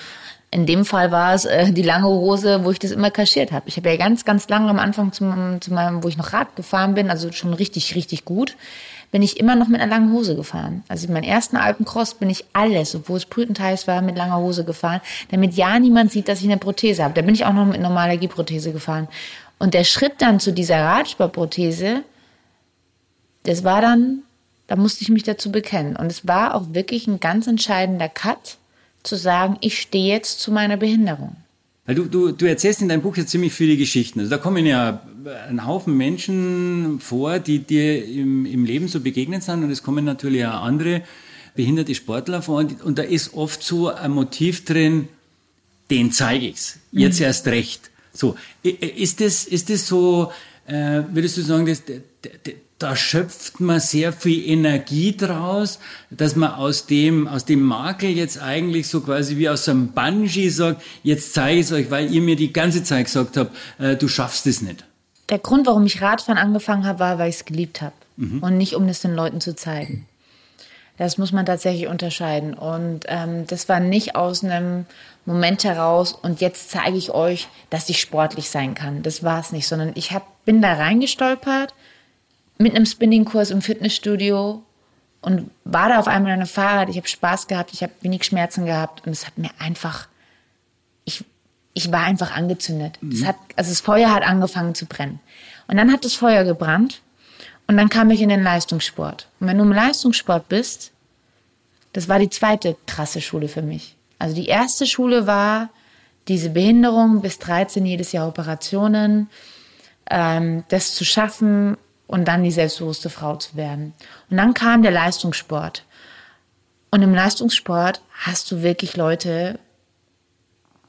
in dem Fall war es äh, die lange Hose, wo ich das immer kaschiert habe. Ich habe ja ganz, ganz lange am Anfang, zum, zu meinem, wo ich noch Rad gefahren bin, also schon richtig, richtig gut, bin ich immer noch mit einer langen Hose gefahren. Also in meinem ersten Alpencross bin ich alles, obwohl es brütenteils war, mit langer Hose gefahren, damit ja niemand sieht, dass ich eine Prothese habe. Da bin ich auch noch mit normaler Gehprothese gefahren. Und der Schritt dann zu dieser Radsportprothese, das war dann, da musste ich mich dazu bekennen. Und es war auch wirklich ein ganz entscheidender Cut, zu sagen, ich stehe jetzt zu meiner Behinderung. Du, du, du erzählst in deinem Buch ja ziemlich viele Geschichten. Also da kommen ja ein Haufen Menschen vor, die dir im, im Leben so begegnet sind und es kommen natürlich auch andere behinderte Sportler vor und, und da ist oft so ein Motiv drin, den zeige ich's. Jetzt mhm. erst recht. So, ist das, ist das so, äh, würdest du sagen, dass da schöpft man sehr viel Energie draus, dass man aus dem, aus dem Makel jetzt eigentlich so quasi wie aus einem Bungee sagt, jetzt zeige ich es euch, weil ihr mir die ganze Zeit gesagt habt, äh, du schaffst es nicht. Der Grund, warum ich Radfahren angefangen habe, war, weil ich es geliebt habe mhm. und nicht, um es den Leuten zu zeigen. Das muss man tatsächlich unterscheiden. Und ähm, das war nicht aus einem Moment heraus und jetzt zeige ich euch, dass ich sportlich sein kann. Das war es nicht, sondern ich hab, bin da reingestolpert mit einem Spinningkurs im Fitnessstudio und war da auf einmal an einem Fahrrad. Ich habe Spaß gehabt, ich habe wenig Schmerzen gehabt und es hat mir einfach, ich, ich war einfach angezündet. Mhm. Das hat, also das Feuer hat angefangen zu brennen. Und dann hat das Feuer gebrannt und dann kam ich in den Leistungssport. Und wenn du im Leistungssport bist, das war die zweite krasse Schule für mich. Also die erste Schule war diese Behinderung bis 13 jedes Jahr Operationen, ähm, das zu schaffen und dann die selbstbewusste Frau zu werden. Und dann kam der Leistungssport. Und im Leistungssport hast du wirklich Leute,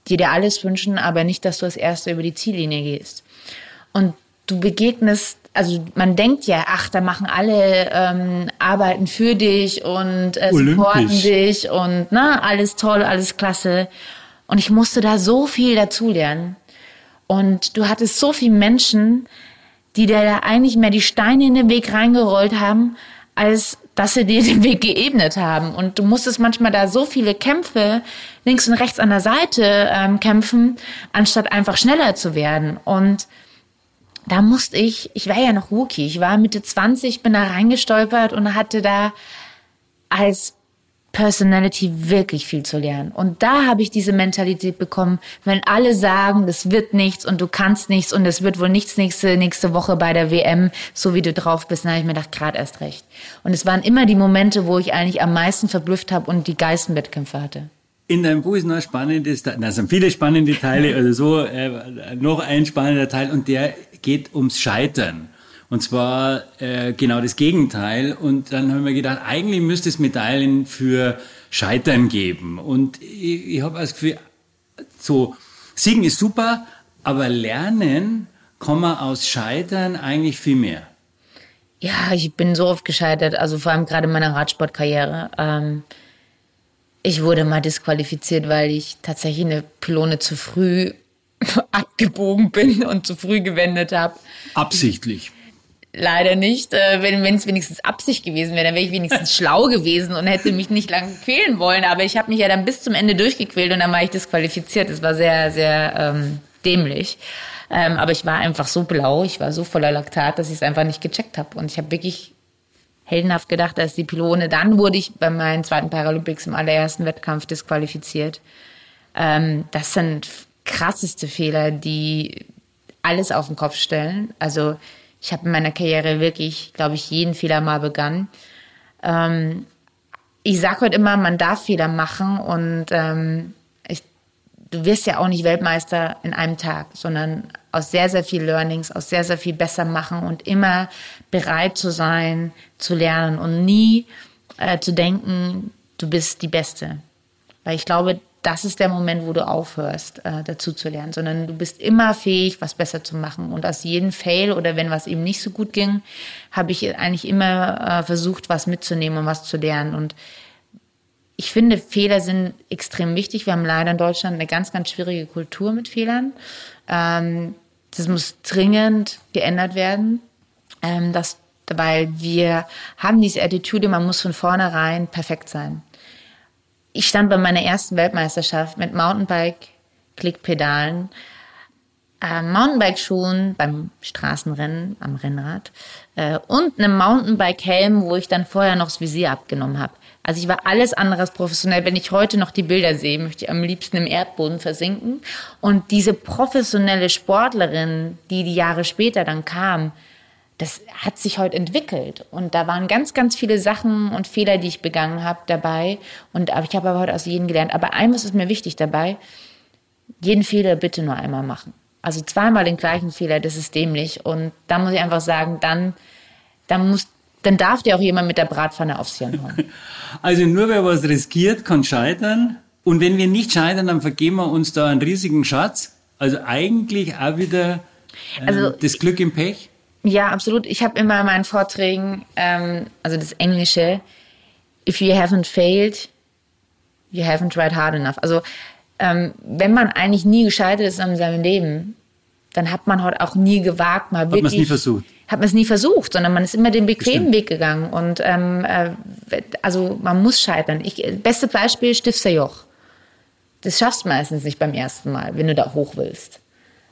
die dir alles wünschen, aber nicht, dass du als Erste über die Ziellinie gehst. Und du begegnest, also man denkt ja, ach, da machen alle ähm, Arbeiten für dich und äh, supporten dich und na, alles toll, alles klasse. Und ich musste da so viel dazulernen. Und du hattest so viele Menschen, die dir da eigentlich mehr die Steine in den Weg reingerollt haben, als dass sie dir den Weg geebnet haben. Und du musstest manchmal da so viele Kämpfe links und rechts an der Seite ähm, kämpfen, anstatt einfach schneller zu werden. Und da musste ich, ich war ja noch Rookie, ich war Mitte 20, bin da reingestolpert und hatte da als Personality wirklich viel zu lernen. Und da habe ich diese Mentalität bekommen, wenn alle sagen, das wird nichts und du kannst nichts und es wird wohl nichts nächste, nächste Woche bei der WM, so wie du drauf bist, dann habe ich mir gedacht, gerade erst recht. Und es waren immer die Momente, wo ich eigentlich am meisten verblüfft habe und die geilsten Wettkämpfe hatte. In deinem Buch ist noch ein spannendes, da sind viele spannende Teile, also so äh, noch ein spannender Teil und der geht ums Scheitern. Und zwar äh, genau das Gegenteil. Und dann haben wir gedacht, eigentlich müsste es Medaillen für Scheitern geben. Und ich, ich habe das Gefühl, so, Siegen ist super, aber lernen kann man aus Scheitern eigentlich viel mehr. Ja, ich bin so oft gescheitert, also vor allem gerade in meiner Radsportkarriere. Ähm, ich wurde mal disqualifiziert, weil ich tatsächlich eine Pylone zu früh abgebogen bin und zu früh gewendet habe. Absichtlich. Leider nicht. Äh, wenn es wenigstens Absicht gewesen wäre, dann wäre ich wenigstens schlau gewesen und hätte mich nicht lange quälen wollen. Aber ich habe mich ja dann bis zum Ende durchgequält und dann war ich disqualifiziert. Das war sehr, sehr ähm, dämlich. Ähm, aber ich war einfach so blau, ich war so voller Laktat, dass ich es einfach nicht gecheckt habe. Und ich habe wirklich heldenhaft gedacht, als die Pylone. Dann wurde ich bei meinen zweiten Paralympics im allerersten Wettkampf disqualifiziert. Ähm, das sind krasseste Fehler, die alles auf den Kopf stellen. Also ich habe in meiner Karriere wirklich, glaube ich, jeden Fehler mal begangen. Ähm, ich sage heute immer, man darf Fehler machen und ähm, ich, du wirst ja auch nicht Weltmeister in einem Tag, sondern aus sehr, sehr viel Learnings, aus sehr, sehr viel besser machen und immer bereit zu sein, zu lernen und nie äh, zu denken, du bist die Beste. Weil ich glaube, das ist der Moment, wo du aufhörst, äh, dazu zu lernen, sondern du bist immer fähig, was besser zu machen. Und aus jedem Fail oder wenn was eben nicht so gut ging, habe ich eigentlich immer äh, versucht, was mitzunehmen und was zu lernen. Und ich finde, Fehler sind extrem wichtig. Wir haben leider in Deutschland eine ganz, ganz schwierige Kultur mit Fehlern. Ähm, das muss dringend geändert werden. Ähm, das, weil wir haben diese Attitüde, man muss von vornherein perfekt sein. Ich stand bei meiner ersten Weltmeisterschaft mit Mountainbike, Klickpedalen, äh, Mountainbike-Schuhen beim Straßenrennen am Rennrad äh, und einem Mountainbike-Helm, wo ich dann vorher noch das Visier abgenommen habe. Also ich war alles andere als professionell. Wenn ich heute noch die Bilder sehe, möchte ich am liebsten im Erdboden versinken. Und diese professionelle Sportlerin, die die Jahre später dann kam, das hat sich heute entwickelt. Und da waren ganz, ganz viele Sachen und Fehler, die ich begangen habe dabei. Und ich habe aber heute aus jedem gelernt. Aber eines ist mir wichtig dabei, jeden Fehler bitte nur einmal machen. Also zweimal den gleichen Fehler, das ist dämlich. Und da muss ich einfach sagen, dann, dann muss, dann darf dir auch jemand mit der Bratpfanne aufs Hirn hauen. Also nur wer was riskiert, kann scheitern. Und wenn wir nicht scheitern, dann vergeben wir uns da einen riesigen Schatz. Also eigentlich auch wieder äh, also, das Glück im Pech. Ja, absolut. Ich habe immer in meinen Vorträgen, ähm, also das Englische, if you haven't failed, you haven't tried hard enough. Also ähm, wenn man eigentlich nie gescheitert ist in seinem Leben, dann hat man halt auch nie gewagt, mal wirklich. Hat man es nie versucht. Hat man es nie versucht, sondern man ist immer den bequemen Weg gegangen. Und ähm, äh, also man muss scheitern. Ich, beste Beispiel, Stifter Joch. Das schaffst du meistens nicht beim ersten Mal, wenn du da hoch willst.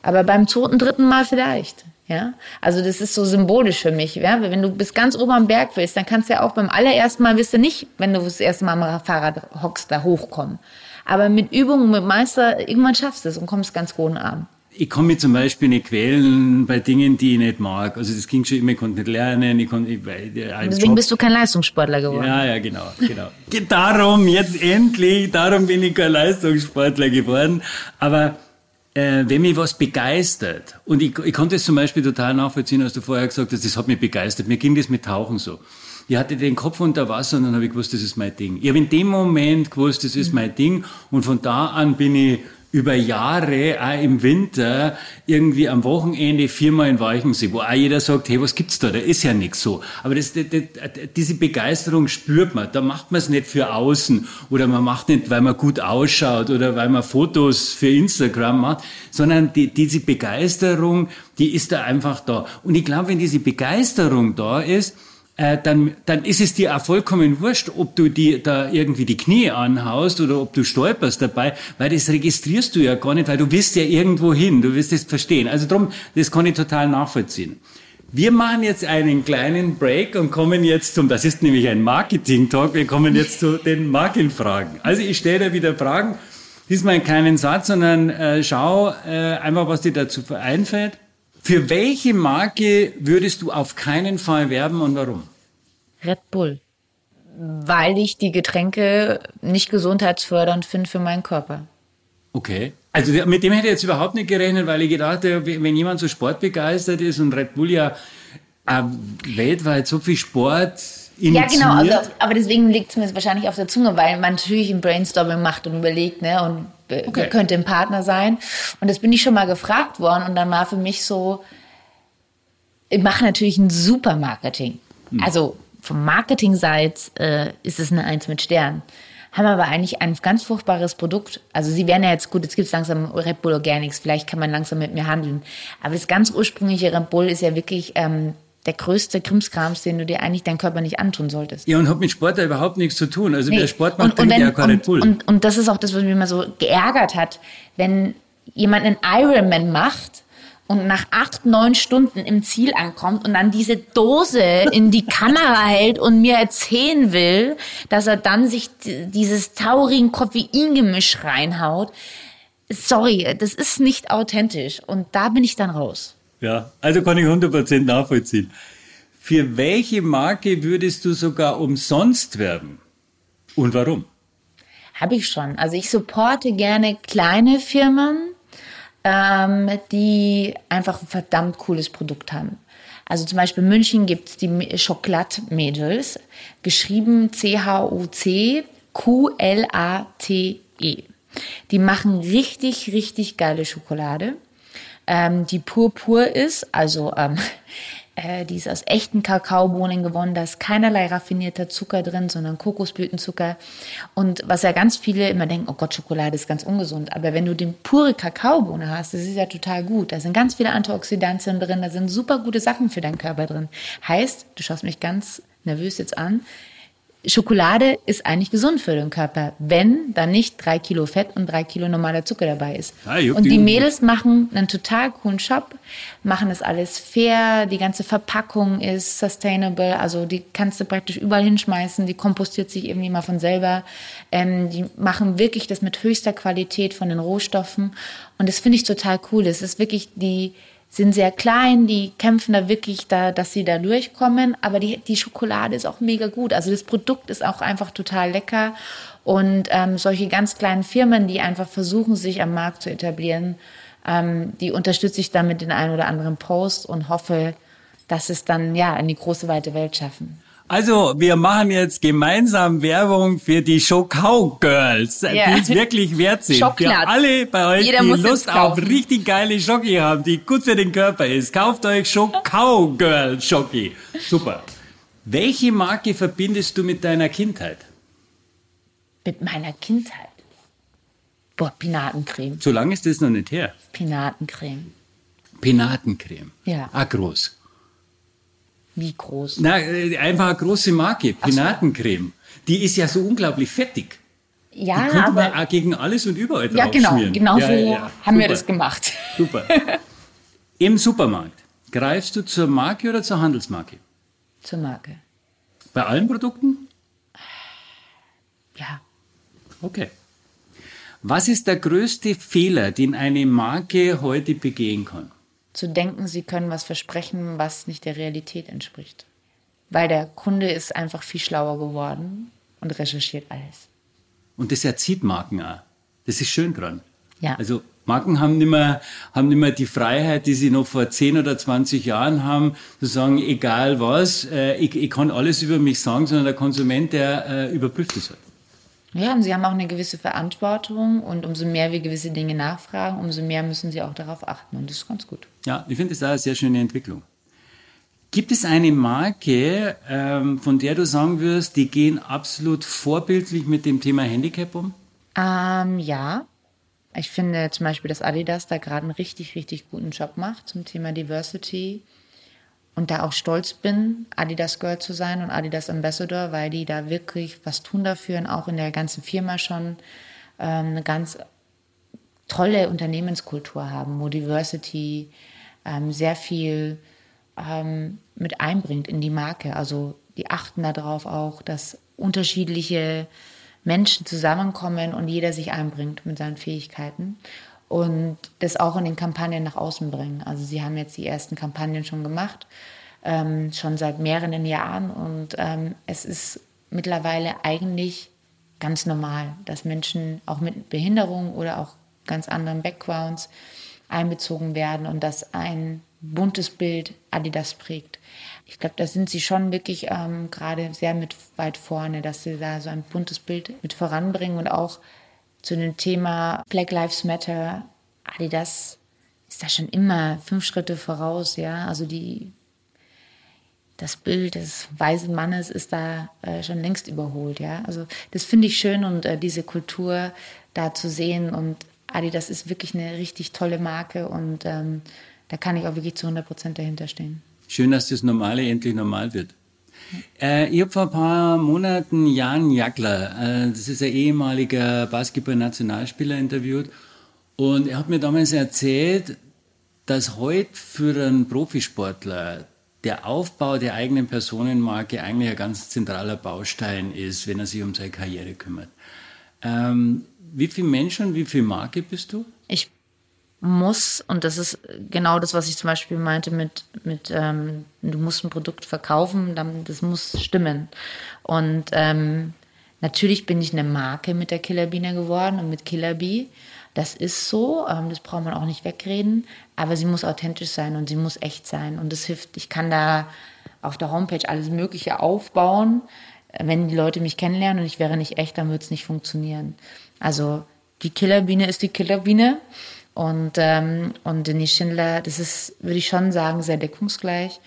Aber beim zweiten, dritten Mal vielleicht. Ja, also das ist so symbolisch für mich. Ja? Wenn du bis ganz oben am Berg willst, dann kannst du ja auch beim allerersten Mal, wirst du nicht, wenn du das erste Mal am Fahrrad hockst, da hochkommen. Aber mit Übung, mit Meister, irgendwann schaffst du es und kommst ganz hohen an. Ich kann mich zum Beispiel nicht quälen bei Dingen, die ich nicht mag. Also das ging schon immer, ich konnte nicht lernen, ich konnte... Ich, Deswegen Job. bist du kein Leistungssportler geworden. Ja, ja, genau, genau. darum, jetzt endlich, darum bin ich kein Leistungssportler geworden. Aber äh, wenn mich was begeistert, und ich, ich konnte es zum Beispiel total nachvollziehen, als du vorher gesagt hast, das hat mich begeistert. Mir ging das mit Tauchen so. Ich hatte den Kopf unter Wasser und dann habe ich gewusst, das ist mein Ding. Ich habe in dem Moment gewusst, das ist mein Ding und von da an bin ich über Jahre, auch im Winter, irgendwie am Wochenende viermal in Weichensee, wo auch jeder sagt, hey, was gibt's da? Da ist ja nichts so. Aber das, das, das, diese Begeisterung spürt man. Da macht man es nicht für außen oder man macht nicht, weil man gut ausschaut oder weil man Fotos für Instagram macht, sondern die, diese Begeisterung, die ist da einfach da. Und ich glaube, wenn diese Begeisterung da ist, äh, dann, dann ist es dir auch vollkommen wurscht, ob du die, da irgendwie die Knie anhaust oder ob du stolperst dabei, weil das registrierst du ja gar nicht, weil du willst ja irgendwo hin, du wirst es verstehen. Also drum, das kann ich total nachvollziehen. Wir machen jetzt einen kleinen Break und kommen jetzt zum, das ist nämlich ein Marketing-Talk, wir kommen jetzt zu den Markenfragen. Also ich stelle dir wieder Fragen, diesmal keinen Satz, sondern äh, schau äh, einfach, was dir dazu einfällt. Für welche Marke würdest du auf keinen Fall werben und warum? Red Bull. Weil ich die Getränke nicht gesundheitsfördernd finde für meinen Körper. Okay. Also mit dem hätte ich jetzt überhaupt nicht gerechnet, weil ich gedacht habe, wenn jemand so sportbegeistert ist und Red Bull ja äh, weltweit so viel Sport Initiiert. Ja, genau, also, aber deswegen liegt es mir wahrscheinlich auf der Zunge, weil man natürlich ein Brainstorming macht und überlegt, ne, und okay. könnte ein Partner sein. Und das bin ich schon mal gefragt worden und dann war für mich so, ich mache natürlich ein super Marketing. Hm. Also vom Marketing-Seite äh, ist es eine Eins mit Stern. Haben aber eigentlich ein ganz furchtbares Produkt. Also sie werden ja jetzt gut, jetzt gibt es langsam Red Bull Organics, vielleicht kann man langsam mit mir handeln. Aber das ganz ursprüngliche Red Bull ist ja wirklich ähm, der größte Krimskrams, den du dir eigentlich deinen Körper nicht antun solltest. Ja, und hat mit Sport ja überhaupt nichts zu tun. Also nee. wer Sport macht, und, und wenn, ja gar nicht und, und, und das ist auch das, was mich immer so geärgert hat, wenn jemand einen Ironman macht und nach acht, neun Stunden im Ziel ankommt und dann diese Dose in die Kamera hält und mir erzählen will, dass er dann sich dieses Taurin-Koffein-Gemisch reinhaut. Sorry, das ist nicht authentisch. Und da bin ich dann raus. Ja, also kann ich 100% nachvollziehen. Für welche Marke würdest du sogar umsonst werben? Und warum? Habe ich schon. Also ich supporte gerne kleine Firmen, ähm, die einfach ein verdammt cooles Produkt haben. Also zum Beispiel in München gibt es die Chocolat-Mädels, geschrieben C-H-O-C-Q-L-A-T-E. Die machen richtig, richtig geile Schokolade ähm, die pur pur ist, also ähm, äh, die ist aus echten Kakaobohnen gewonnen, da ist keinerlei raffinierter Zucker drin, sondern Kokosblütenzucker. Und was ja ganz viele immer denken, oh Gott, Schokolade ist ganz ungesund. Aber wenn du den pure Kakaobohne hast, das ist ja total gut. Da sind ganz viele Antioxidantien drin, da sind super gute Sachen für deinen Körper drin. Heißt, du schaust mich ganz nervös jetzt an, Schokolade ist eigentlich gesund für den Körper, wenn da nicht drei Kilo Fett und drei Kilo normaler Zucker dabei ist. Ah, und die Mädels machen einen total coolen Shop, machen das alles fair, die ganze Verpackung ist sustainable, also die kannst du praktisch überall hinschmeißen, die kompostiert sich irgendwie mal von selber. Ähm, die machen wirklich das mit höchster Qualität von den Rohstoffen und das finde ich total cool. Es ist wirklich die sind sehr klein, die kämpfen da wirklich da, dass sie da durchkommen, aber die, die Schokolade ist auch mega gut. Also das Produkt ist auch einfach total lecker und ähm, solche ganz kleinen Firmen, die einfach versuchen, sich am Markt zu etablieren, ähm, die unterstütze ich dann mit den einen oder anderen Post und hoffe, dass es dann ja in die große weite Welt schaffen. Also, wir machen jetzt gemeinsam Werbung für die Show Cowgirls, Ja. die es wirklich wert sind. Für Schocknatz. alle bei euch, Jeder die Lust auf richtig geile Schoki haben, die gut für den Körper ist. Kauft euch Show Cowgirl Schoki. Super. Welche Marke verbindest du mit deiner Kindheit? Mit meiner Kindheit. Boah, Pinatencreme. So lange ist das noch nicht her. Pinatencreme. Penatencreme. Ja. Ah, groß. Wie groß? Na, äh, einfach eine große Marke, Penatencreme. Die ist ja so unglaublich fettig. Ja, Die könnte man aber. auch gegen alles und überall Ja, genau. draufschmieren. Genau Ja, so ja, ja. haben wir Super. das gemacht. Super. Im Supermarkt greifst du zur Marke oder zur Handelsmarke? Zur Marke. Bei allen Produkten? Ja. Okay. Was ist der größte Fehler, den eine Marke heute begehen kann? Zu denken, sie können was versprechen, was nicht der Realität entspricht. Weil der Kunde ist einfach viel schlauer geworden und recherchiert alles. Und das erzieht Marken auch. Das ist schön dran. Ja. Also Marken haben nicht mehr, haben nicht mehr die Freiheit, die sie noch vor 10 oder 20 Jahren haben, zu sagen, egal was, äh, ich, ich kann alles über mich sagen, sondern der Konsument, der äh, überprüft es halt. Ja, und sie haben auch eine gewisse Verantwortung und umso mehr wir gewisse Dinge nachfragen, umso mehr müssen sie auch darauf achten und das ist ganz gut. Ja, ich finde das auch eine sehr schöne Entwicklung. Gibt es eine Marke, ähm, von der du sagen wirst, die gehen absolut vorbildlich mit dem Thema Handicap um? Ähm, ja, ich finde zum Beispiel, dass Adidas da gerade einen richtig, richtig guten Job macht zum Thema Diversity und da auch stolz bin, Adidas Girl zu sein und Adidas Ambassador, weil die da wirklich was tun dafür und auch in der ganzen Firma schon ähm, eine ganz tolle Unternehmenskultur haben, wo Diversity ähm, sehr viel ähm, mit einbringt in die Marke. Also die achten darauf auch, dass unterschiedliche Menschen zusammenkommen und jeder sich einbringt mit seinen Fähigkeiten und das auch in den Kampagnen nach außen bringen. Also sie haben jetzt die ersten Kampagnen schon gemacht, ähm, schon seit mehreren Jahren und ähm, es ist mittlerweile eigentlich ganz normal, dass Menschen auch mit Behinderung oder auch ganz anderen Backgrounds einbezogen werden und dass ein buntes Bild Adidas prägt. Ich glaube, da sind sie schon wirklich ähm, gerade sehr mit weit vorne, dass sie da so ein buntes Bild mit voranbringen und auch zu dem Thema Black Lives Matter. Adidas ist da schon immer fünf Schritte voraus, ja. Also die das Bild des weisen Mannes ist da äh, schon längst überholt, ja. Also das finde ich schön und äh, diese Kultur da zu sehen und Adidas ist wirklich eine richtig tolle Marke und ähm, da kann ich auch wirklich zu 100 Prozent dahinter stehen. Schön, dass das Normale endlich normal wird. Äh, ich habe vor ein paar Monaten Jan Jagler, äh, das ist ein ehemaliger Basketball-Nationalspieler, interviewt. Und er hat mir damals erzählt, dass heute für einen Profisportler der Aufbau der eigenen Personenmarke eigentlich ein ganz zentraler Baustein ist, wenn er sich um seine Karriere kümmert. Ähm, wie viel Mensch und wie viel Marke bist du? Muss, und das ist genau das, was ich zum Beispiel meinte mit, mit ähm, du musst ein Produkt verkaufen, dann, das muss stimmen. Und ähm, natürlich bin ich eine Marke mit der Killerbiene geworden und mit Killer Bee. Das ist so, ähm, das braucht man auch nicht wegreden, aber sie muss authentisch sein und sie muss echt sein. Und das hilft, ich kann da auf der Homepage alles Mögliche aufbauen. Wenn die Leute mich kennenlernen und ich wäre nicht echt, dann wird es nicht funktionieren. Also die Killerbiene ist die Killerbiene. Und, ähm, und Denise Schindler, das ist, würde ich schon sagen, sehr deckungsgleich.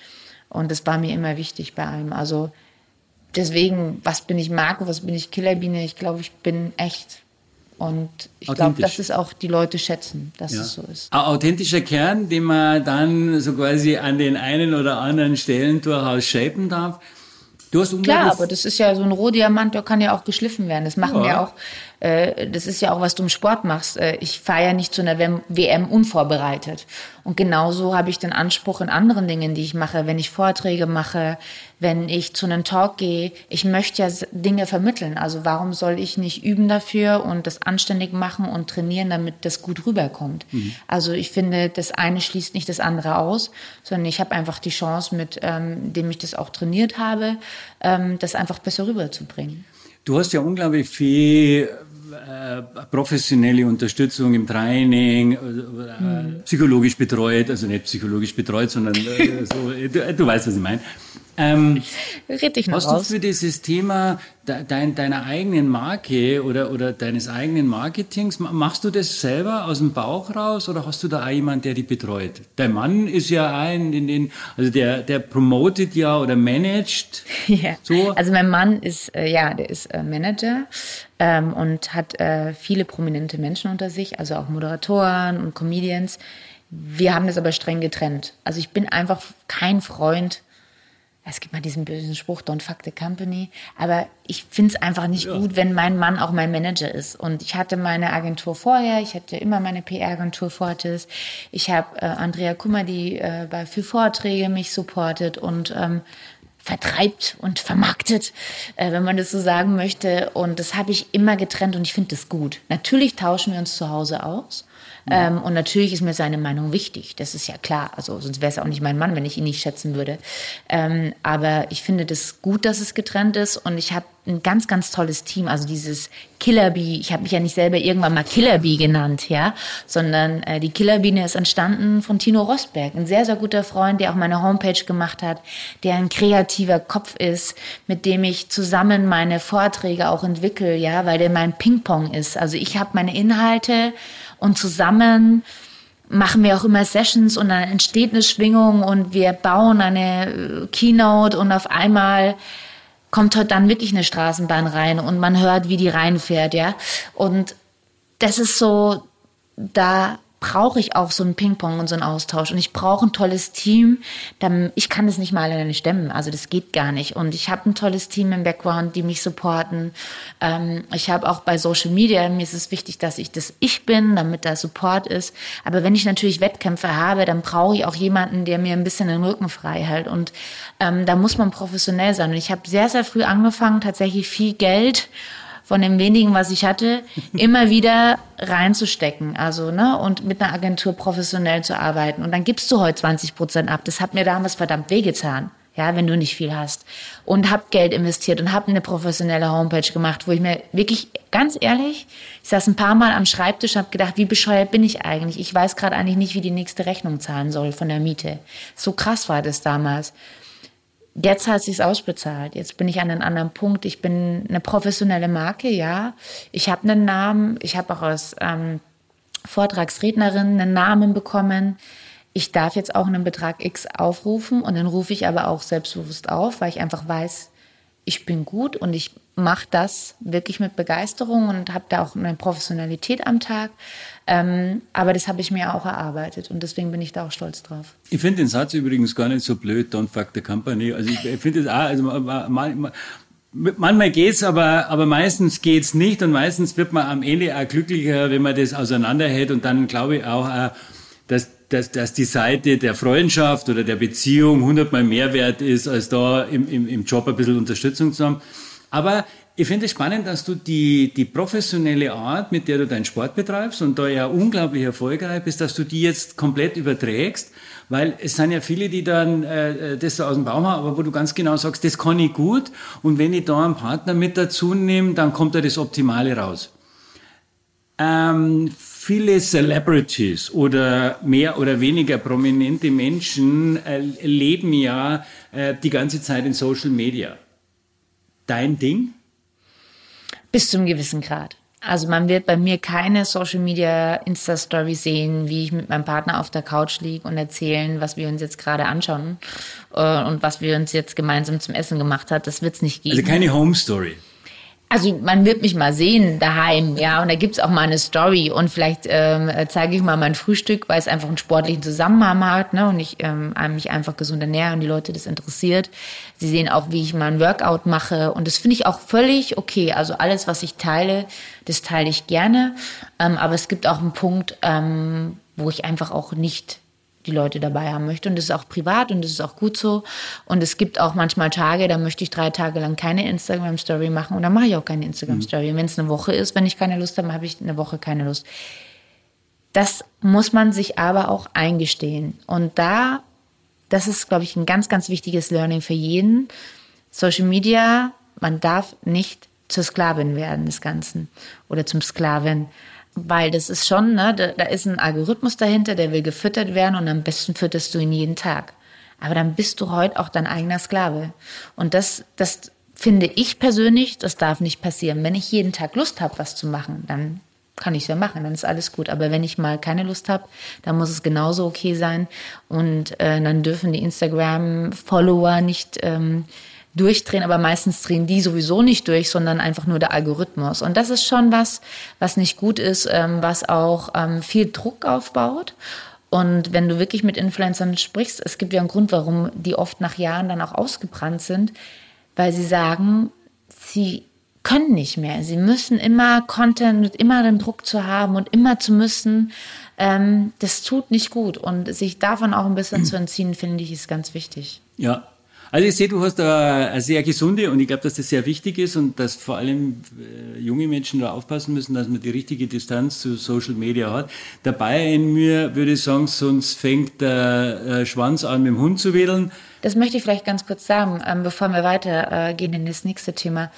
Und das war mir immer wichtig bei allem. Also deswegen, was bin ich Marco, was bin ich Killerbiene? Ich glaube, ich bin echt. Und ich glaube, Authentisch. das ist auch die Leute schätzen, dass Ja. es so ist. Ein authentischer Kern, den man dann so quasi an den einen oder anderen Stellen durchaus shapen darf. Du hast Klar, aber das ist ja so ein Rohdiamant, der kann ja auch geschliffen werden. Das machen Ja. ja, auch, das ist ja auch, was du im Sport machst. Äh, ich fahre ja nicht zu einer WM, unvorbereitet. Und genauso habe ich den Anspruch in anderen Dingen, die ich mache, wenn ich Vorträge mache, wenn ich zu einem Talk gehe. Ich möchte ja Dinge vermitteln. Also warum soll ich nicht üben dafür und das anständig machen und trainieren, damit das gut rüberkommt? Also ich finde, das eine schließt nicht das andere aus, sondern ich habe einfach die Chance, mit ähm, dem ich das auch trainiert habe, ähm, das einfach besser rüberzubringen. Du hast ja unglaublich viel äh, professionelle Unterstützung im Training, äh, Mhm. psychologisch betreut, also nicht psychologisch betreut, sondern äh, so, du, du weißt, was ich meine. Ähm, Red dich noch hast raus. du für dieses Thema de, dein, deiner eigenen Marke oder, oder deines eigenen Marketings, ma- machst du das selber aus dem Bauch raus oder hast du da auch jemanden, der dich betreut? Dein Mann ist ja ein, in den, also der, der promotet ja oder managt. Ja. So. Also mein Mann ist, äh, ja, der ist äh, Manager ähm, und hat äh, viele prominente Menschen unter sich, also auch Moderatoren und Comedians. Wir haben das aber streng getrennt. Also ich bin einfach kein Freund. Es gibt mal diesen bösen Spruch, don't fuck the company. Aber ich finde es einfach nicht gut, wenn mein Mann auch mein Manager ist. Und ich hatte meine Agentur vorher, ich hatte immer meine PR-Agentur Fortis. Ich habe äh, Andrea Kummer, die äh, bei für Vorträge mich supportet und ähm, vertreibt und vermarktet, äh, wenn man das so sagen möchte. Und das habe ich immer getrennt und ich finde das gut. Natürlich tauschen wir uns zu Hause aus. Ähm, und natürlich ist mir seine Meinung wichtig. Das ist ja klar. Also sonst wäre es auch nicht mein Mann, wenn ich ihn nicht schätzen würde. Ähm, aber ich finde das gut, dass es getrennt ist. Und ich habe ein ganz, ganz tolles Team. Also dieses Killer Bee. Ich habe mich ja nicht selber irgendwann mal Killer Bee genannt, ja, sondern äh, die Killer Biene ist entstanden von Tino Rosberg, ein sehr, sehr guter Freund, der auch meine Homepage gemacht hat, der ein kreativer Kopf ist, mit dem ich zusammen meine Vorträge auch entwickle, ja, weil der mein Ping-Pong ist. Also ich habe meine Inhalte und zusammen machen wir auch immer Sessions und dann entsteht eine Schwingung und wir bauen eine äh, Keynote und auf einmal kommt heute dann wirklich eine Straßenbahn rein und man hört, wie die reinfährt, ja. Und das ist so, da brauche ich auch so ein Ping-Pong und so einen Austausch. Und ich brauche ein tolles Team. Dann, ich kann das nicht mal alleine stemmen. Also das geht gar nicht. Und ich habe ein tolles Team im Background, die mich supporten. Ähm, ich habe auch bei Social Media, mir ist es wichtig, dass ich das ich bin, damit da Support ist. Aber wenn ich natürlich Wettkämpfe habe, dann brauche ich auch jemanden, der mir ein bisschen den Rücken frei hält. Und ähm, da muss man professionell sein. Und ich habe sehr, sehr früh angefangen, tatsächlich viel Geld von dem wenigen, was ich hatte, immer wieder reinzustecken. Also, ne, und mit einer Agentur professionell zu arbeiten. Und dann gibst du heute 20 Prozent ab. Das hat mir damals verdammt wehgetan. Ja, wenn du nicht viel hast. Und hab Geld investiert und hab eine professionelle Homepage gemacht, wo ich mir wirklich, ganz ehrlich, ich saß ein paar Mal am Schreibtisch und hab gedacht, wie bescheuert bin ich eigentlich? Ich weiß gerade eigentlich nicht, wie die nächste Rechnung zahlen soll von der Miete. So krass war das damals. Jetzt hat sich's ausbezahlt. Jetzt bin ich an einem anderen Punkt. Ich bin eine professionelle Marke, ja. Ich habe einen Namen. Ich habe auch als ähm, Vortragsrednerin einen Namen bekommen. Ich darf jetzt auch einen Betrag X aufrufen und den rufe ich aber auch selbstbewusst auf, weil ich einfach weiß, ich bin gut und ich mache das wirklich mit Begeisterung und habe da auch eine Professionalität am Tag. Ähm, aber das habe ich mir auch erarbeitet und deswegen bin ich da auch stolz drauf. Ich finde den Satz übrigens gar nicht so blöd, don't fuck the company. Also ich, ich finde es auch, also mal, mal, manchmal geht's, aber, aber meistens geht's nicht und meistens wird man am Ende auch glücklicher, wenn man das auseinanderhält und dann glaube ich auch, äh, dass, dass, dass die Seite der Freundschaft oder der Beziehung hundertmal mehr wert ist, als da im, im, im Job ein bisschen Unterstützung zu haben. Aber ich finde es spannend, dass du die, die professionelle Art, mit der du deinen Sport betreibst und da ja unglaublich erfolgreich bist, dass du die jetzt komplett überträgst, weil es sind ja viele, die dann äh, das so aus dem Baum haben, aber wo du ganz genau sagst, das kann ich gut und wenn ich da einen Partner mit dazu nehme, dann kommt da das Optimale raus. Ähm, viele Celebrities oder mehr oder weniger prominente Menschen äh, leben ja äh, die ganze Zeit in Social Media. Dein Ding? Bis zum gewissen Grad. Also man wird bei mir keine Social Media Insta Story sehen, wie ich mit meinem Partner auf der Couch liege und erzählen, was wir uns jetzt gerade anschauen äh, und was wir uns jetzt gemeinsam zum Essen gemacht hat. Das wird es nicht geben. Also keine Home Story. Also man wird mich mal sehen daheim, ja, und da gibt's auch mal eine Story. Und vielleicht ähm, zeige ich mal mein Frühstück, weil es einfach einen sportlichen Zusammenhang hat, ne, und ich ähm, mich einfach gesund ernähre und die Leute das interessiert. Sie sehen auch, wie ich mal ein Workout mache. Und das finde ich auch völlig okay. Also alles, was ich teile, das teile ich gerne, ähm, aber es gibt auch einen Punkt, ähm, wo ich einfach auch nicht die Leute dabei haben möchte. Und das ist auch privat und das ist auch gut so. Und es gibt auch manchmal Tage, da möchte ich drei Tage lang keine Instagram-Story machen und dann mache ich auch keine Instagram-Story. Und wenn es eine Woche ist, wenn ich keine Lust habe, habe ich eine Woche keine Lust. Das muss man sich aber auch eingestehen. Und da, das ist, glaube ich, ein ganz, ganz wichtiges Learning für jeden. Social Media, man darf nicht zur Sklavin werden des Ganzen oder zum Sklaven. Weil das ist schon, ne, da, da ist ein Algorithmus dahinter, der will gefüttert werden und am besten fütterst du ihn jeden Tag. Aber dann bist du heute auch dein eigener Sklave. Und das, das finde ich persönlich, das darf nicht passieren. Wenn ich jeden Tag Lust habe, was zu machen, dann kann ich es ja machen, dann ist alles gut. Aber wenn ich mal keine Lust habe, dann muss es genauso okay sein. Und äh, dann dürfen die Instagram-Follower nicht ähm, durchdrehen, aber meistens drehen die sowieso nicht durch, sondern einfach nur der Algorithmus. Und das ist schon was, was nicht gut ist, ähm, was auch ähm, viel Druck aufbaut. Und wenn du wirklich mit Influencern sprichst, es gibt ja einen Grund, warum die oft nach Jahren dann auch ausgebrannt sind, weil sie sagen, sie können nicht mehr. Sie müssen immer Content mit immer den Druck zu haben und immer zu müssen. Ähm, das tut nicht gut. Und sich davon auch ein bisschen zu entziehen, finde ich, ist ganz wichtig. Ja, also ich sehe, du hast da eine sehr gesunde und ich glaube, dass das sehr wichtig ist und dass vor allem äh, junge Menschen da aufpassen müssen, dass man die richtige Distanz zu Social Media hat. Dabei in mir würde ich sagen, sonst fängt der äh, Schwanz an, mit dem Hund zu wedeln. Das möchte ich vielleicht ganz kurz sagen, ähm, bevor wir weitergehen in das nächste Thema.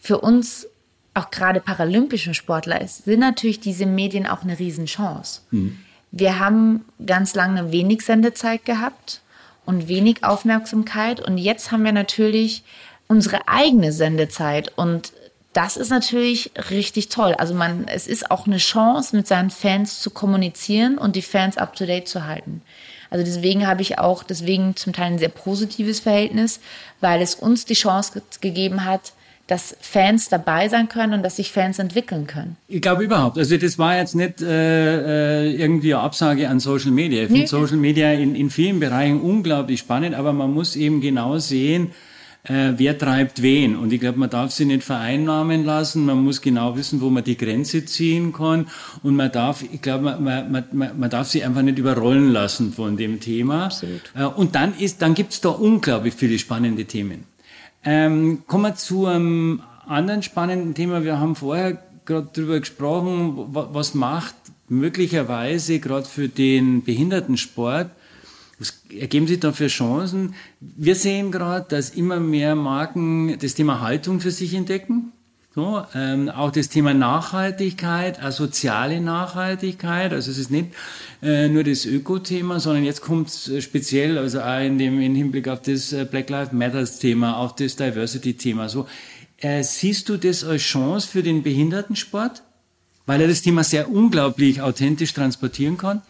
Für uns, auch gerade paralympische Sportler, sind natürlich diese Medien auch eine Riesenchance. Mhm. Wir haben ganz lange wenig Sendezeit gehabt und wenig Aufmerksamkeit. Und jetzt haben wir natürlich unsere eigene Sendezeit und das ist natürlich richtig toll. Also man, es ist auch eine Chance, mit seinen Fans zu kommunizieren und die Fans up to date zu halten. Also deswegen habe ich auch deswegen zum Teil ein sehr positives Verhältnis, weil es uns die Chance gegeben hat, dass Fans dabei sein können und dass sich Fans entwickeln können. Ich glaube überhaupt. Also das war jetzt nicht äh, äh irgendwie eine Absage an Social Media. Ich finde nee. Social Media in, in vielen Bereichen unglaublich spannend, aber man muss eben genau sehen, äh, wer treibt wen. Und ich glaube, man darf sie nicht vereinnahmen lassen. Man muss genau wissen, wo man die Grenze ziehen kann. Und man darf, ich glaube, man, man, man, man darf sie einfach nicht überrollen lassen von dem Thema. Absolut. Äh, und dann ist, dann gibt's da unglaublich viele spannende Themen. Ähm, kommen wir zu einem anderen spannenden Thema. Wir haben vorher gerade darüber gesprochen, was macht möglicherweise gerade für den Behindertensport, was ergeben sich da für Chancen? Wir sehen gerade, dass immer mehr Marken das Thema Haltung für sich entdecken. So, ähm, auch das Thema Nachhaltigkeit, äh, soziale Nachhaltigkeit, also es ist nicht äh, nur das Öko-Thema, sondern jetzt kommt äh, speziell, also auch in dem in Hinblick auf das äh, Black Lives Matters-Thema, auf das Diversity-Thema. So, äh, siehst du das als Chance für den Behindertensport, weil er das Thema sehr unglaublich authentisch transportieren kann?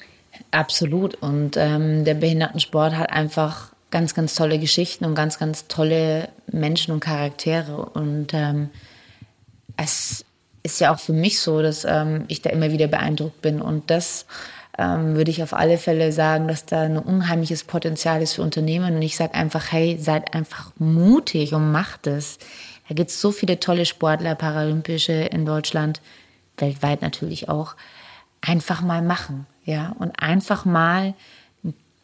Absolut. Und ähm, der Behindertensport hat einfach ganz, ganz tolle Geschichten und ganz, ganz tolle Menschen und Charaktere und ähm, es ist ja auch für mich so, dass ähm, ich da immer wieder beeindruckt bin. Und das ähm, würde ich auf alle Fälle sagen, dass da ein unheimliches Potenzial ist für Unternehmen. Und ich sage einfach, hey, seid einfach mutig und macht es. Da gibt es so viele tolle Sportler, Paralympische in Deutschland, weltweit natürlich auch. Einfach mal machen, ja, und einfach mal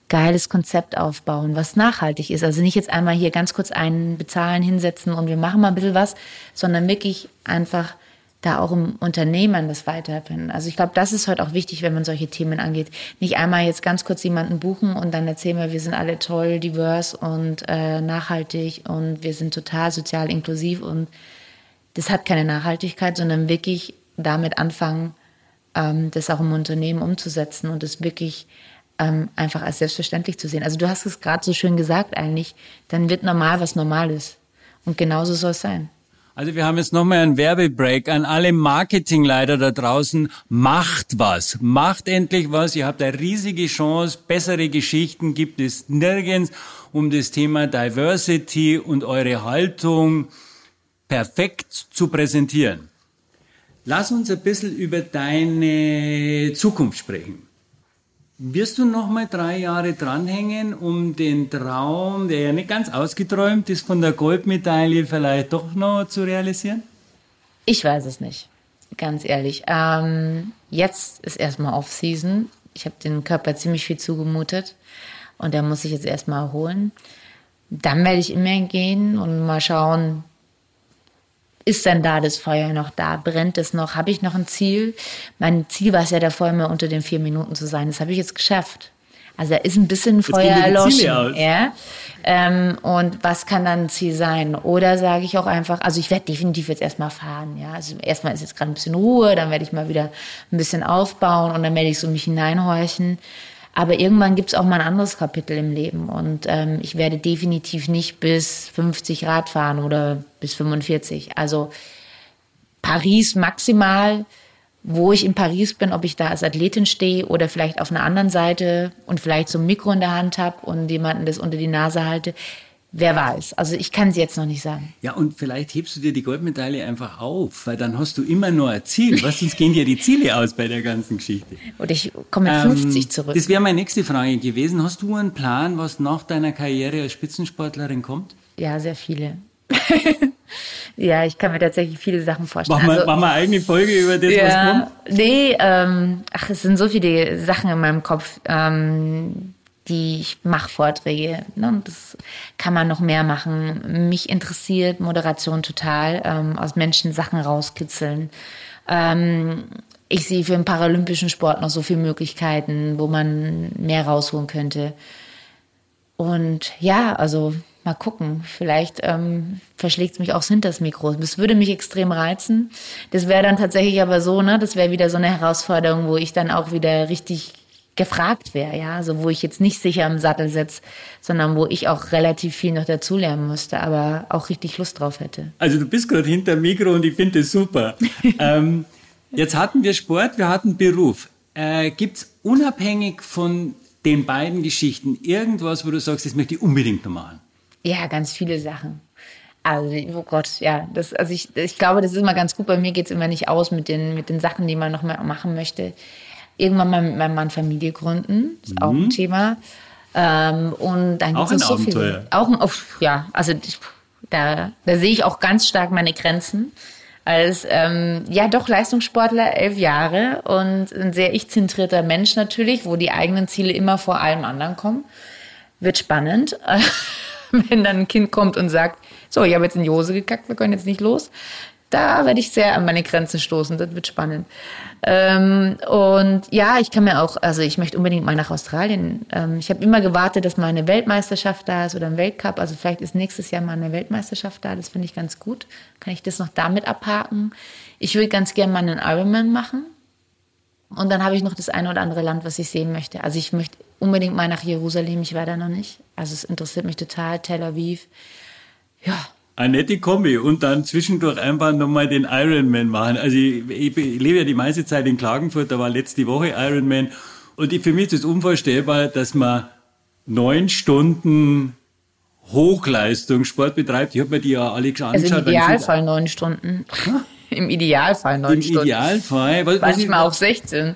geiles Konzept aufbauen, was nachhaltig ist. Also nicht jetzt einmal hier ganz kurz einen bezahlen, hinsetzen und wir machen mal ein bisschen was, sondern wirklich einfach da auch im Unternehmen das weiterfinden. Also ich glaube, das ist heute auch wichtig, wenn man solche Themen angeht. Nicht einmal jetzt ganz kurz jemanden buchen und dann erzählen wir, wir sind alle toll, divers und äh, nachhaltig und wir sind total sozial inklusiv und das hat keine Nachhaltigkeit, sondern wirklich damit anfangen, ähm, das auch im Unternehmen umzusetzen und es wirklich ähm, einfach als selbstverständlich zu sehen. Also du hast es gerade so schön gesagt eigentlich, dann wird normal was normal ist. Und genauso soll es sein. Also wir haben jetzt nochmal einen Werbebreak an alle Marketingleiter da draußen. Macht was. Macht endlich was. Ihr habt eine riesige Chance. Bessere Geschichten gibt es nirgends um das Thema Diversity und eure Haltung perfekt zu präsentieren. Lass uns ein bisschen über deine Zukunft sprechen. Wirst du noch mal drei Jahre dranhängen, um den Traum, der ja nicht ganz ausgeträumt ist, von der Goldmedaille vielleicht doch noch zu realisieren? Ich weiß es nicht, ganz ehrlich. Ähm, jetzt ist erstmal Off-Season. Ich habe den Körper ziemlich viel zugemutet und der muss sich jetzt erstmal erholen. Dann werde ich immer gehen und mal schauen, ist denn da das Feuer noch da? Brennt es noch? Habe ich noch ein Ziel? Mein Ziel war es ja davor immer unter den vier Minuten zu sein. Das habe ich jetzt geschafft. Also da ist ein bisschen Feuer erloschen. Ja? Ähm, und was kann dann ein Ziel sein? Oder sage ich auch einfach, also ich werde definitiv jetzt erstmal fahren. Ja? Also erstmal ist jetzt gerade ein bisschen Ruhe, dann werde ich mal wieder ein bisschen aufbauen und dann werde ich so mich hineinhorchen. Aber irgendwann gibt es auch mal ein anderes Kapitel im Leben. Und ähm, ich werde definitiv nicht bis 50 Rad fahren oder bis 45. Also Paris maximal, wo ich in Paris bin, ob ich da als Athletin stehe oder vielleicht auf einer anderen Seite und vielleicht so ein Mikro in der Hand habe und jemanden das unter die Nase halte. Wer weiß. Also ich kann es jetzt noch nicht sagen. Ja, und vielleicht hebst du dir die Goldmedaille einfach auf, weil dann hast du immer nur ein Ziel. Was, sonst gehen dir die Ziele aus bei der ganzen Geschichte. Und ich komme mit ähm, 50 zurück. Das wäre meine nächste Frage gewesen. Hast du einen Plan, was nach deiner Karriere als Spitzensportlerin kommt? Ja, sehr viele. ja, ich kann mir tatsächlich viele Sachen vorstellen. Machen wir, also, machen wir eigene Folge über das, ja, was kommt? Nee, ähm, ach, es sind so viele Sachen in meinem Kopf. Ähm, die ich mache Vorträge. Ne? Das kann man noch mehr machen. Mich interessiert Moderation total, ähm, aus Menschen Sachen rauskitzeln. Ähm, ich sehe für den paralympischen Sport noch so viele Möglichkeiten, wo man mehr rausholen könnte. Und ja, also mal gucken. Vielleicht ähm, verschlägt es mich auch hinter das Mikro. Das würde mich extrem reizen. Das wäre dann tatsächlich aber so, ne? Das wäre wieder so eine Herausforderung, wo ich dann auch wieder richtig gefragt wäre, ja, also wo ich jetzt nicht sicher im Sattel sitze, sondern wo ich auch relativ viel noch dazulernen müsste, aber auch richtig Lust drauf hätte. Also du bist gerade hinter dem Mikro und ich finde das super. ähm, jetzt hatten wir Sport, wir hatten Beruf. Äh, Gibt es unabhängig von den beiden Geschichten irgendwas, wo du sagst, das möchte ich unbedingt noch machen? Ja, ganz viele Sachen. Also, oh Gott, ja, das, also ich, ich glaube, das ist immer ganz gut. Bei mir geht es immer nicht aus mit den, mit den Sachen, die man noch mal machen möchte irgendwann mal mit meinem Mann Familie gründen, ist mhm. auch ein mhm. Thema. Ähm, und dann auch ein so Abenteuer. Viel, auch ein, oh, ja, also da, da sehe ich auch ganz stark meine Grenzen. Als ähm, ja doch Leistungssportler, elf Jahre und ein sehr ich-zentrierter Mensch natürlich, wo die eigenen Ziele immer vor allem anderen kommen. Wird spannend, wenn dann ein Kind kommt und sagt, so, ich habe jetzt in die Hose gekackt, wir können jetzt nicht los da werde ich sehr an meine Grenzen stoßen. Das wird spannend. Ähm, und ja, ich kann mir auch, also ich möchte unbedingt mal nach Australien. Ähm, ich habe immer gewartet, dass mal eine Weltmeisterschaft da ist oder ein Weltcup. Also vielleicht ist nächstes Jahr mal eine Weltmeisterschaft da. Das finde ich ganz gut. Kann ich das noch damit abhaken? Ich würde ganz gerne mal einen Ironman machen. Und dann habe ich noch das eine oder andere Land, was ich sehen möchte. Also ich möchte unbedingt mal nach Jerusalem. Ich war da noch nicht. Also es interessiert mich total. Tel Aviv. Ja, eine nette Kombi und dann zwischendurch einfach nochmal den Ironman machen. Also ich, ich, ich, lebe ja die meiste Zeit in Klagenfurt, da war letzte Woche Ironman und ich, für mich ist es unvorstellbar, dass man neun Stunden Hochleistungssport betreibt. Ich habe mir die ja alle angeschaut. Also im Idealfall neun Stunden. Im Idealfall neun Stunden. Im Idealfall. Was, Manchmal auch 16.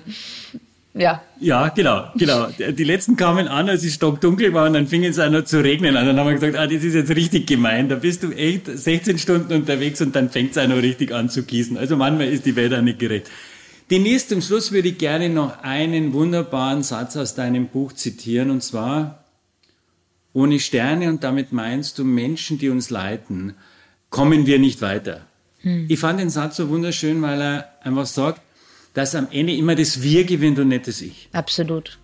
Ja. Ja, genau, genau. Die letzten kamen an, als es stockdunkel war und dann fing es an noch zu regnen an. Dann haben wir gesagt, ah, das ist jetzt richtig gemein. Da bist du echt 16 Stunden unterwegs und dann fängt es auch noch richtig an zu gießen. Also manchmal ist die Welt auch nicht gerecht. Demnächst zum Schluss würde ich gerne noch einen wunderbaren Satz aus deinem Buch zitieren und zwar, ohne Sterne und damit meinst du Menschen, die uns leiten, kommen wir nicht weiter. Hm. Ich fand den Satz so wunderschön, weil er einfach sagt, dass am Ende immer das Wir gewinnt und nicht das Ich. Absolut.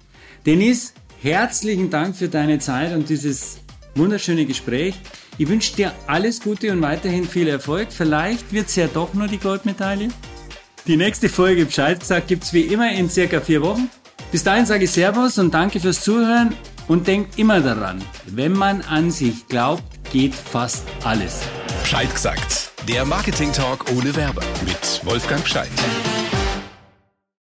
Dennis, herzlichen Dank für deine Zeit und dieses wunderschöne Gespräch. Ich wünsche dir alles Gute und weiterhin viel Erfolg. Vielleicht wird es ja doch nur die Goldmedaille. Die nächste Folge Bescheid gesagt gibt es wie immer in circa vier Wochen. Bis dahin sage ich Servus und danke fürs Zuhören und denkt immer daran, wenn man an sich glaubt, geht fast alles. Bescheid gesagt. Der Marketing Talk ohne Werbe mit Wolfgang Scheid.